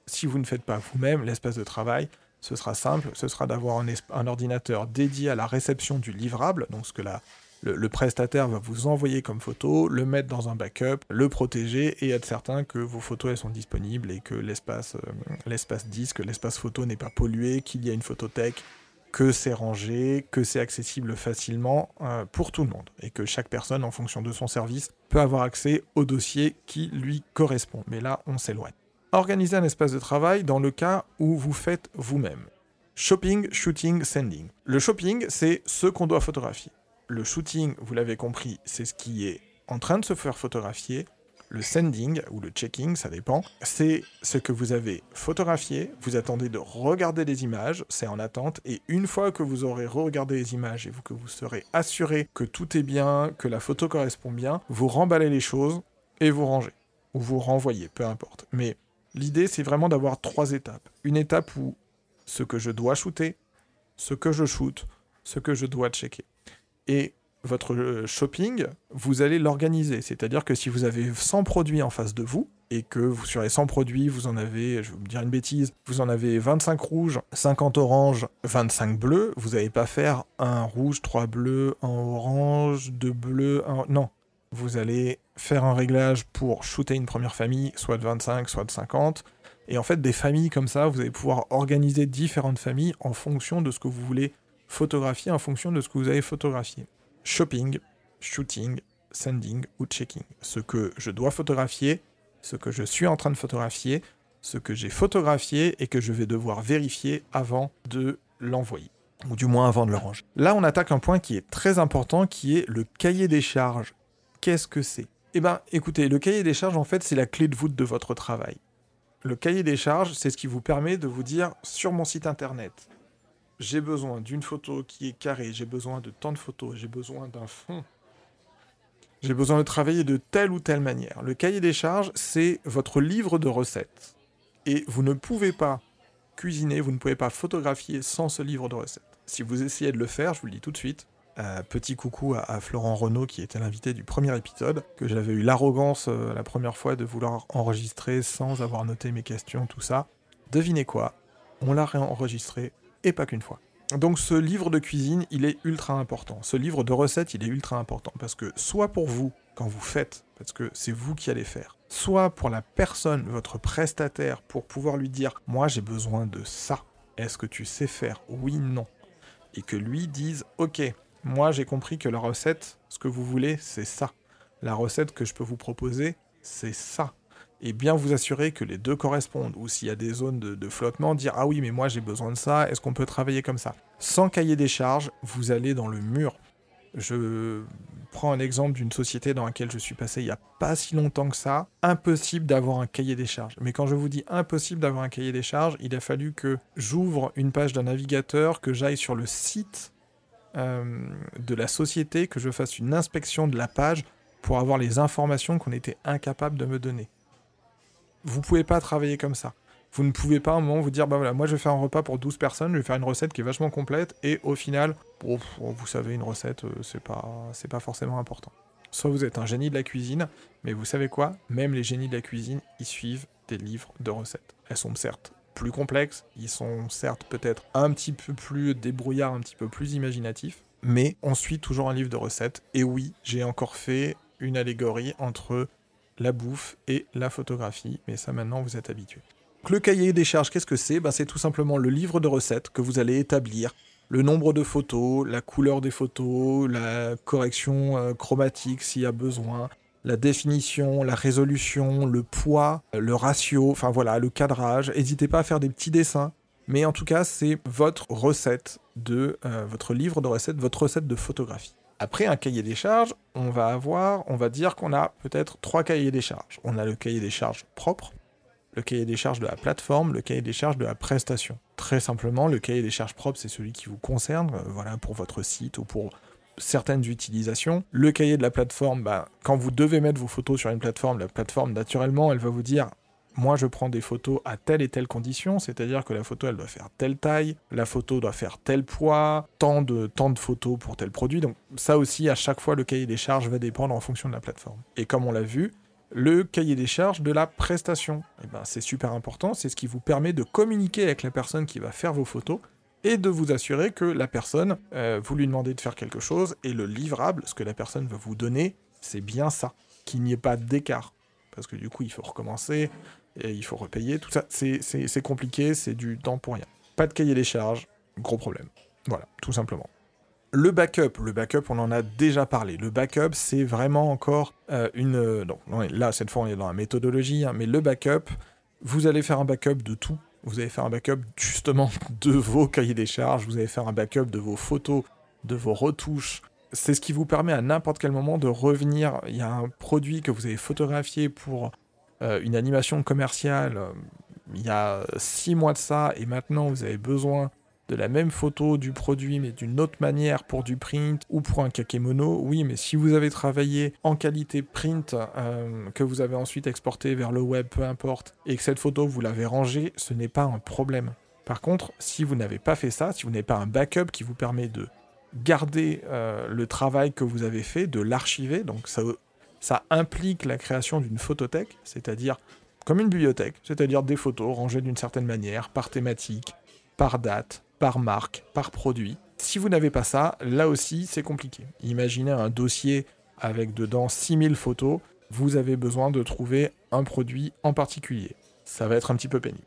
Si vous ne faites pas vous-même l'espace de travail, ce sera simple, ce sera d'avoir un, ordinateur dédié à la réception du livrable, donc ce que la, le, prestataire va vous envoyer comme photo, le mettre dans un backup, le protéger et être certain que vos photos elles sont disponibles et que l'espace euh, disque, l'espace photo n'est pas pollué, qu'il y a une photothèque, que c'est rangé, que c'est accessible facilement euh, pour tout le monde et que chaque personne, en fonction de son service, peut avoir accès au dossier qui lui correspond. Mais là, on s'éloigne. Organiser un espace de travail dans le cas où vous faites vous-même. Shopping, shooting, sending. Le shopping, c'est ce qu'on doit photographier. Le shooting, vous l'avez compris, c'est ce qui est en train de se faire photographier. Le sending ou le checking, ça dépend, c'est ce que vous avez photographié, vous attendez de regarder les images, c'est en attente, et une fois que vous aurez regardé les images et que vous serez assuré que tout est bien, que la photo correspond bien, vous remballez les choses et vous rangez. Ou vous renvoyez, peu importe. Mais l'idée, c'est vraiment d'avoir trois étapes. Une étape où ce que je dois shooter, ce que je shoot, ce que je dois checker. Et votre euh, shopping, vous allez l'organiser. C'est-à-dire que si vous avez 100 produits en face de vous, et que vous, sur les 100 produits, vous en avez, je vais vous dire une bêtise, vous en avez 25 rouges, 50 oranges, 25 bleus, vous n'allez pas faire un rouge, 3 bleus, un orange, 2 bleus, un... Non. Vous allez faire un réglage pour shooter une première famille, soit de 25, soit de 50. Et en fait, des familles comme ça, vous allez pouvoir organiser différentes familles en fonction de ce que vous voulez photographier, en fonction de ce que vous avez photographié shopping, shooting, sending ou checking. Ce que je dois photographier, ce que je suis en train de photographier, ce que j'ai photographié et que je vais devoir vérifier avant de l'envoyer. Ou du moins avant de le ranger. Là, on attaque un point qui est très important, qui est le cahier des charges. Qu'est-ce que c'est? Eh bien, écoutez, le cahier des charges, en fait, c'est la clé de voûte de votre travail. Le cahier des charges, c'est ce qui vous permet de vous dire sur mon site internet, j'ai besoin d'une photo qui est carrée, j'ai besoin de tant de photos, j'ai besoin d'un fond. J'ai besoin de travailler de telle ou telle manière. Le cahier des charges, c'est votre livre de recettes. Et vous ne pouvez pas cuisiner, vous ne pouvez pas photographier sans ce livre de recettes. Si vous essayez de le faire, je vous le dis tout de suite, euh, petit coucou à, Florent Renaud qui était l'invité du premier épisode, que j'avais eu l'arrogance euh, la première fois de vouloir enregistrer sans avoir noté mes questions, tout ça. Devinez quoi On l'a réenregistré et pas qu'une fois. Donc ce livre de cuisine, il est ultra important. Ce livre de recettes, il est ultra important parce que soit pour vous, quand vous faites, parce que c'est vous qui allez faire, soit pour la personne, votre prestataire, pour pouvoir lui dire, moi j'ai besoin de ça. Est-ce que tu sais faire? Oui, non. Et que lui dise, ok, moi j'ai compris que la recette, ce que vous voulez, c'est ça. La recette que je peux vous proposer, c'est ça et bien vous assurer que les deux correspondent, ou s'il y a des zones de, flottement, dire ah oui mais moi j'ai besoin de ça, est-ce qu'on peut travailler comme ça? Sans cahier des charges, vous allez dans le mur. Je prends un exemple d'une société dans laquelle je suis passé il n'y a pas si longtemps que ça. Impossible d'avoir un cahier des charges. Mais quand je vous dis impossible d'avoir un cahier des charges, il a fallu que j'ouvre une page d'un navigateur, que j'aille sur le site euh, de la société, que je fasse une inspection de la page pour avoir les informations qu'on était incapable de me donner. Vous pouvez pas travailler comme ça. Vous ne pouvez pas à un moment vous dire, bah voilà, moi je vais faire un repas pour 12 personnes, je vais faire une recette qui est vachement complète, et au final, vous savez, une recette, euh, c'est pas, c'est pas forcément important. Soit vous êtes un génie de la cuisine, mais vous savez quoi? Même les génies de la cuisine, ils suivent des livres de recettes. Elles sont certes plus complexes, ils sont certes peut-être un petit peu plus débrouillards, un petit peu plus imaginatifs, mais on suit toujours un livre de recettes. Et oui, j'ai encore fait une allégorie entre la bouffe et la photographie, mais ça maintenant vous êtes habitués le cahier des charges, qu'est-ce que c'est? Ben, C'est tout simplement le livre de recettes que vous allez établir. Le nombre de photos, la couleur des photos, la correction euh, chromatique s'il y a besoin, la définition, la résolution, le poids, le ratio, enfin voilà, le cadrage. N'hésitez pas à faire des petits dessins. Mais en tout cas, c'est votre recette de euh, votre livre de recettes, votre recette de photographie. Après un cahier des charges, on va avoir, on va dire qu'on a peut-être trois cahiers des charges. On a le cahier des charges propre, le cahier des charges de la plateforme, le cahier des charges de la prestation. Très simplement, le cahier des charges propre, c'est celui qui vous concerne, euh, voilà, pour votre site ou pour certaines utilisations. Le cahier de la plateforme, bah, quand vous devez mettre vos photos sur une plateforme, la plateforme, naturellement, elle va vous dire moi je prends des photos à telle et telle condition, c'est-à-dire que la photo elle doit faire telle taille, la photo doit faire tel poids, tant de, tant de photos pour tel produit. Donc ça aussi, à chaque fois, le cahier des charges va dépendre en fonction de la plateforme. Et comme on l'a vu, le cahier des charges de la prestation. Eh ben, c'est super important, c'est ce qui vous permet de communiquer avec la personne qui va faire vos photos et de vous assurer que la personne, euh, vous lui demandez de faire quelque chose et le livrable, ce que la personne va vous donner, c'est bien ça, qu'il n'y ait pas d'écart. Parce que du coup, il faut recommencer, et il faut repayer, tout ça, c'est compliqué, c'est du temps pour rien. Pas de cahier des charges, gros problème. Voilà, tout simplement. Le backup, le backup, on en a déjà parlé. Le backup, c'est vraiment encore euh, une. Euh, donc là, cette fois, on est dans la méthodologie, hein, mais le backup, vous allez faire un backup de tout. Vous allez faire un backup justement (laughs) de vos cahiers des charges. Vous allez faire un backup de vos photos, de vos retouches. C'est ce qui vous permet à n'importe quel moment de revenir. Il y a un produit que vous avez photographié pour euh, une animation commerciale. il y a six mois de ça, et maintenant vous avez besoin de la même photo du produit mais d'une autre manière pour du print ou pour un kakemono, oui, mais si vous avez travaillé en qualité print euh, que vous avez ensuite exporté vers le web, peu importe, et que cette photo vous l'avez rangée, ce n'est pas un problème. Par contre, si vous n'avez pas fait ça, si vous n'avez pas un backup qui vous permet de garder euh, le travail que vous avez fait, de l'archiver, donc ça, ça implique la création d'une photothèque, c'est-à-dire comme une bibliothèque, c'est-à-dire des photos rangées d'une certaine manière, par thématique, par date, par marque, par produit. Si vous n'avez pas ça, là aussi, c'est compliqué. Imaginez un dossier avec dedans 6000 photos, vous avez besoin de trouver un produit en particulier. Ça va être un petit peu pénible.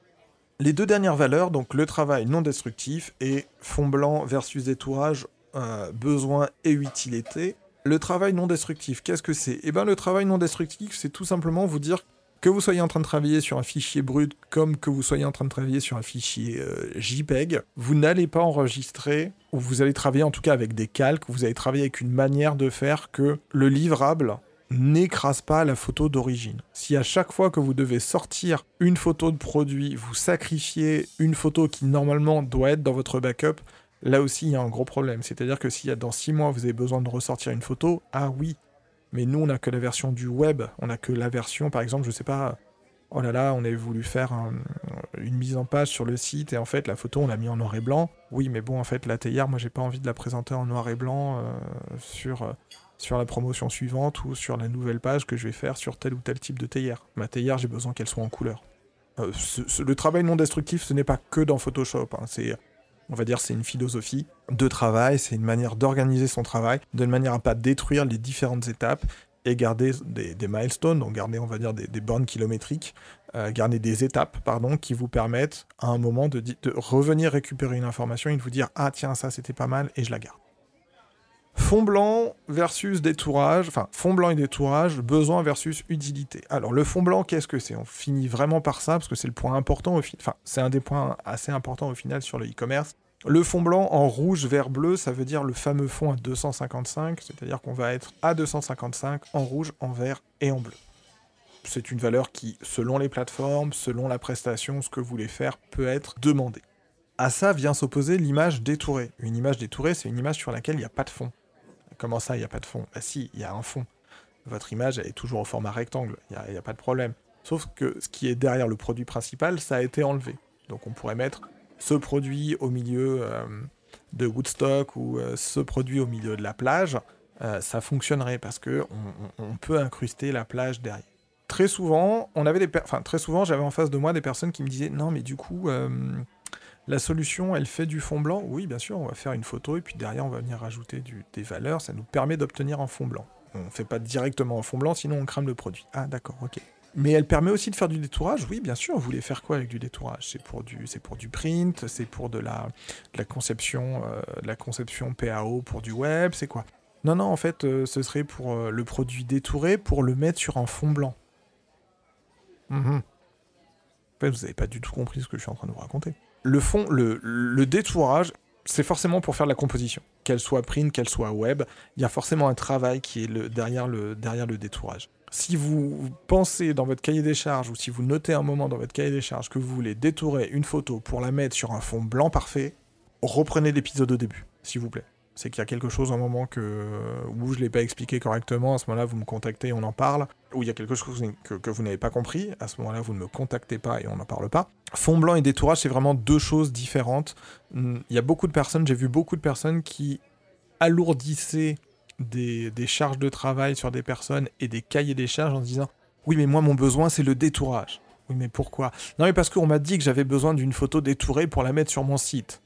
Les deux dernières valeurs, donc le travail non destructif et fond blanc versus détourage, euh, besoin et utilité. Le travail non destructif, qu'est-ce que c'est? Eh bien le travail non destructif, c'est tout simplement vous dire que vous soyez en train de travailler sur un fichier brut comme que vous soyez en train de travailler sur un fichier euh, JPEG, vous n'allez pas enregistrer, ou vous allez travailler en tout cas avec des calques, vous allez travailler avec une manière de faire que le livrable n'écrase pas la photo d'origine. Si à chaque fois que vous devez sortir une photo de produit, vous sacrifiez une photo qui normalement doit être dans votre backup, là aussi il y a un gros problème. C'est-à-dire que si dans 6 mois vous avez besoin de ressortir une photo, ah oui, mais nous, on n'a que la version du web. On n'a que la version, par exemple, je sais pas. Oh là là, on avait voulu faire une mise en page sur le site et en fait la photo on l'a mis en noir et blanc. Oui, mais bon en fait la théière, moi j'ai pas envie de la présenter en noir et blanc euh, sur, euh, sur la promotion suivante ou sur la nouvelle page que je vais faire sur tel ou tel type de théière. Ma théière, j'ai besoin qu'elle soit en couleur. Euh, le travail non destructif, ce n'est pas que dans Photoshop. Hein. On va dire c'est une philosophie de travail, c'est une manière d'organiser son travail, de manière à pas détruire les différentes étapes et garder des, milestones, donc garder on va dire des, bornes kilométriques, euh, garder des étapes pardon qui vous permettent à un moment de revenir récupérer une information et de vous dire ah tiens ça c'était pas mal et je la garde. Fond blanc versus détourage, enfin fond blanc et détourage, besoin versus utilité. Alors le fond blanc, qu'est-ce que c'est? On finit vraiment par ça parce que c'est le point important au final. Enfin, c'est un des points assez importants au final sur le e-commerce. Le fond blanc en rouge, vert, bleu, ça veut dire le fameux fond à 255, c'est-à-dire qu'on va être à 255 en rouge, en vert et en bleu. C'est une valeur qui, selon les plateformes, selon la prestation, ce que vous voulez faire, peut être demandée. À ça vient s'opposer l'image détourée. Une image détourée, c'est une image sur laquelle il n'y a pas de fond. Comment ça, il n'y a pas de fond? Bah si, il y a un fond. Votre image, est toujours au format rectangle, il n'y a, pas de problème. Sauf que ce qui est derrière le produit principal, ça a été enlevé. Donc on pourrait mettre ce produit au milieu euh, de Woodstock ou euh, ce produit au milieu de la plage, euh, ça fonctionnerait parce que on, peut incruster la plage derrière. Très souvent, on avait des, très souvent, j'avais en face de moi des personnes qui me disaient non mais du coup la solution, elle fait du fond blanc. Oui, bien sûr, on va faire une photo et puis derrière, on va venir rajouter des valeurs. Ça nous permet d'obtenir un fond blanc. On ne fait pas directement un fond blanc, sinon on crame le produit. Ah, d'accord, ok. Mais elle permet aussi de faire du détourage. Oui, bien sûr. Vous voulez faire quoi avec du détourage? C'est pour du, print, c'est pour de la, conception, euh, la conception PAO pour du web. C'est quoi? Non, non. En fait, euh, ce serait pour euh, le produit détouré pour le mettre sur un fond blanc. Mhm. En fait, vous n'avez pas du tout compris ce que je suis en train de vous raconter. Le fond, le, détourage, c'est forcément pour faire de la composition. Qu'elle soit print, qu'elle soit web, il y a forcément un travail qui est derrière, le, derrière le détourage si vous pensez dans votre cahier des charges ou si vous notez un moment dans votre cahier des charges que vous voulez détourer une photo pour la mettre sur un fond blanc parfait, reprenez l'épisode au début, s'il vous plaît. C'est qu'il y a quelque chose un moment où je ne l'ai pas expliqué correctement, à ce moment-là vous me contactez, on en parle. Ou il y a quelque chose que, vous n'avez pas compris, à ce moment-là vous ne me contactez pas et on n'en parle pas. Fond blanc et détourage, c'est vraiment deux choses différentes. Il y a beaucoup de personnes, j'ai vu beaucoup de personnes qui alourdissaient des, charges de travail sur des personnes et des cahiers des charges en se disant oui mais moi mon besoin c'est le détourage. Oui mais pourquoi? Non mais parce qu'on m'a dit que j'avais besoin d'une photo détourée pour la mettre sur mon site.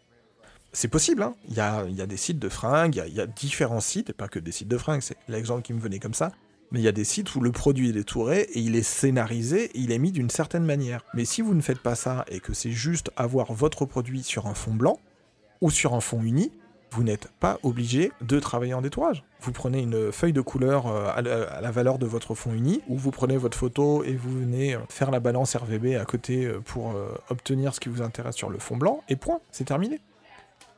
C'est possible, hein il, y a, des sites de fringues, il y, a, différents sites, pas que des sites de fringues, c'est l'exemple qui me venait comme ça. Mais il y a des sites où le produit est détouré et il est scénarisé et il est mis d'une certaine manière. Mais si vous ne faites pas ça et que c'est juste avoir votre produit sur un fond blanc ou sur un fond uni, vous n'êtes pas obligé de travailler en détourage. Vous prenez une feuille de couleur euh, à la valeur de votre fond uni, ou vous prenez votre photo et vous venez euh, faire la balance RVB à côté euh, pour obtenir ce qui vous intéresse sur le fond blanc, et point, c'est terminé.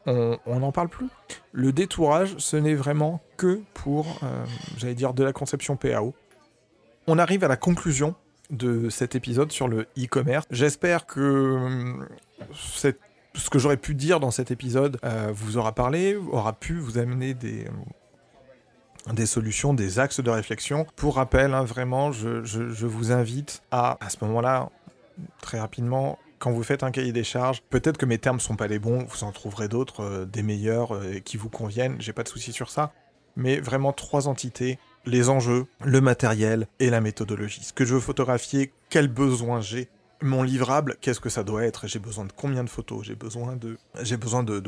On n'en parle plus. Le détourage, ce n'est vraiment que pour, j'allais dire, de la conception PAO. On arrive à la conclusion de cet épisode sur le e-commerce. J'espère que cette ce que j'aurais pu dire dans cet épisode euh, vous aura parlé, aura pu vous amener des, des solutions, des axes de réflexion. Pour rappel, hein, vraiment, je, vous invite à, à ce moment-là, très rapidement, quand vous faites un cahier des charges, peut-être que mes termes sont pas les bons, vous en trouverez d'autres, euh, des meilleurs, euh, qui vous conviennent, j'ai pas de souci sur ça. Mais vraiment trois entités, les enjeux, le matériel et la méthodologie. Ce que je veux photographier, quel besoin j'ai? Mon livrable, qu'est-ce que ça doit être? J'ai besoin de combien de photos? J'ai besoin de, j'ai besoin de,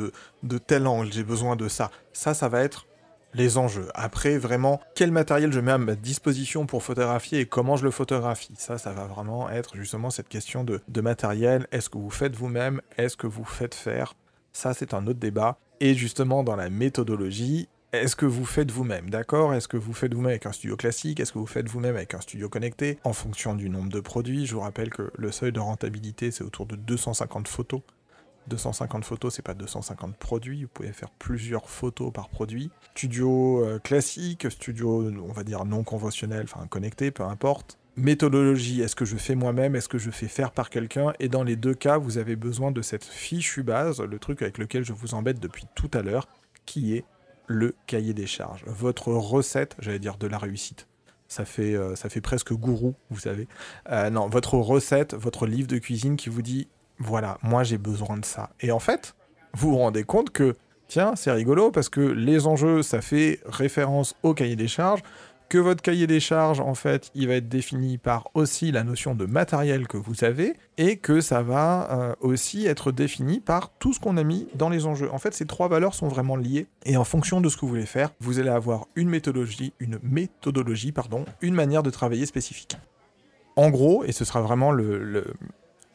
de, tel angle, j'ai besoin de ça. Ça, ça va être les enjeux. Après, vraiment, quel matériel je mets à ma disposition pour photographier et comment je le photographie? Ça, ça va vraiment être justement cette question de, matériel. Est-ce que vous faites vous-même? Est-ce que vous faites faire? Ça, c'est un autre débat. Et justement, dans la méthodologie, est-ce que vous faites vous-même, d'accord? Est-ce que vous faites vous-même avec un studio classique? Est-ce que vous faites vous-même avec un studio connecté? En fonction du nombre de produits, je vous rappelle que le seuil de rentabilité, c'est autour de 250 photos. 250 photos, c'est pas 250 produits, vous pouvez faire plusieurs photos par produit. Studio euh, classique, studio, on va dire non conventionnel, enfin connecté, peu importe. Méthodologie, est-ce que je fais moi-même, est-ce que je fais faire par quelqu'un? Et dans les deux cas, vous avez besoin de cette fichue base, le truc avec lequel je vous embête depuis tout à l'heure, qui est le cahier des charges, votre recette, j'allais dire de la réussite. Ça fait, euh, ça fait presque gourou, vous savez. Euh, non, votre recette, votre livre de cuisine qui vous dit, voilà, moi j'ai besoin de ça. Et en fait, vous vous rendez compte que, tiens, c'est rigolo parce que les enjeux, ça fait référence au cahier des charges, que votre cahier des charges, en fait, il va être défini par aussi la notion de matériel que vous avez, et que ça va euh, aussi être défini par tout ce qu'on a mis dans les enjeux. En fait, ces trois valeurs sont vraiment liées, et en fonction de ce que vous voulez faire, vous allez avoir une méthodologie, une méthodologie, pardon, une manière de travailler spécifique. En gros, et ce sera vraiment le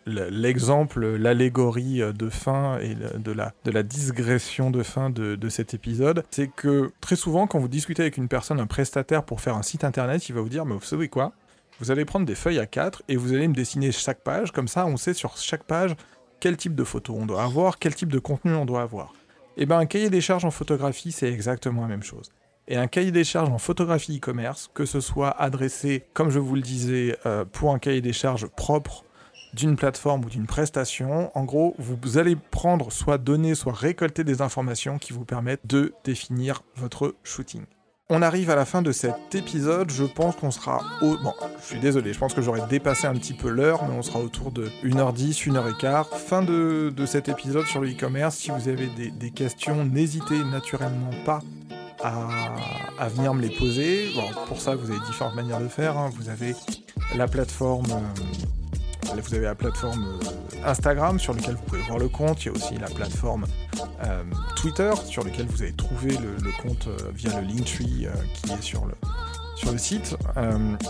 l'exemple, l'allégorie de fin et de la, de la digression de fin de, de cet épisode, c'est que très souvent, quand vous discutez avec une personne, un prestataire pour faire un site internet, il va vous dire Mais vous savez quoi? Vous allez prendre des feuilles à 4 et vous allez me dessiner chaque page, comme ça on sait sur chaque page quel type de photo on doit avoir, quel type de contenu on doit avoir. Et bien un cahier des charges en photographie, c'est exactement la même chose. Et un cahier des charges en photographie e-commerce, que ce soit adressé, comme je vous le disais, euh, pour un cahier des charges propre d'une plateforme ou d'une prestation, en gros, vous allez prendre soit donner, soit récolter des informations qui vous permettent de définir votre shooting. On arrive à la fin de cet épisode, je pense qu'on sera au... Bon, je suis désolé, je pense que j'aurais dépassé un petit peu l'heure, mais on sera autour de 1h10, 1h15. Fin de, de cet épisode sur le e-commerce, si vous avez des, questions, n'hésitez naturellement pas à, venir me les poser. Bon, pour ça, vous avez différentes manières de faire. Hein. Vous avez la plateforme... Euh, vous avez la plateforme euh, Instagram sur laquelle vous pouvez voir le compte. Il y a aussi la plateforme euh, Twitter sur laquelle vous avez trouvé le, compte euh, via le Linktree qui est sur le, sur le site.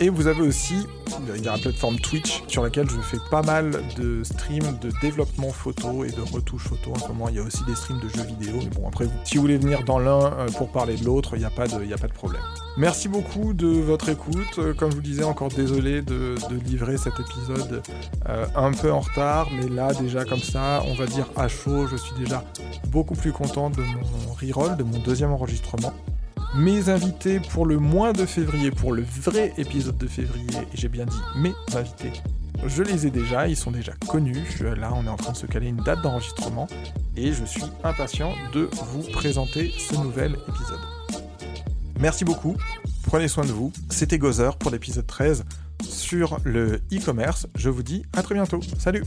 et vous avez aussi il y a la plateforme Twitch sur laquelle je fais pas mal de streams de développement photo et de retouche photo. En ce moment, il y a aussi des streams de jeux vidéo. Mais bon, après, si vous voulez venir dans l'un pour parler de l'autre, il n'y a, pas de, a pas de problème. Merci beaucoup de votre écoute. Euh, comme je vous disais, encore désolé de, livrer cet épisode euh, un peu en retard, mais là déjà comme ça, on va dire à chaud, je suis déjà beaucoup plus content de mon reroll, de mon deuxième enregistrement. Mes invités pour le mois de février, pour le vrai épisode de février, et j'ai bien dit mes invités, je les ai déjà, ils sont déjà connus. Là, on est en train de se caler une date d'enregistrement et je suis impatient de vous présenter ce nouvel épisode. Merci beaucoup, prenez soin de vous. C'était Gozer pour l'épisode 13 sur le e-commerce. Je vous dis à très bientôt. Salut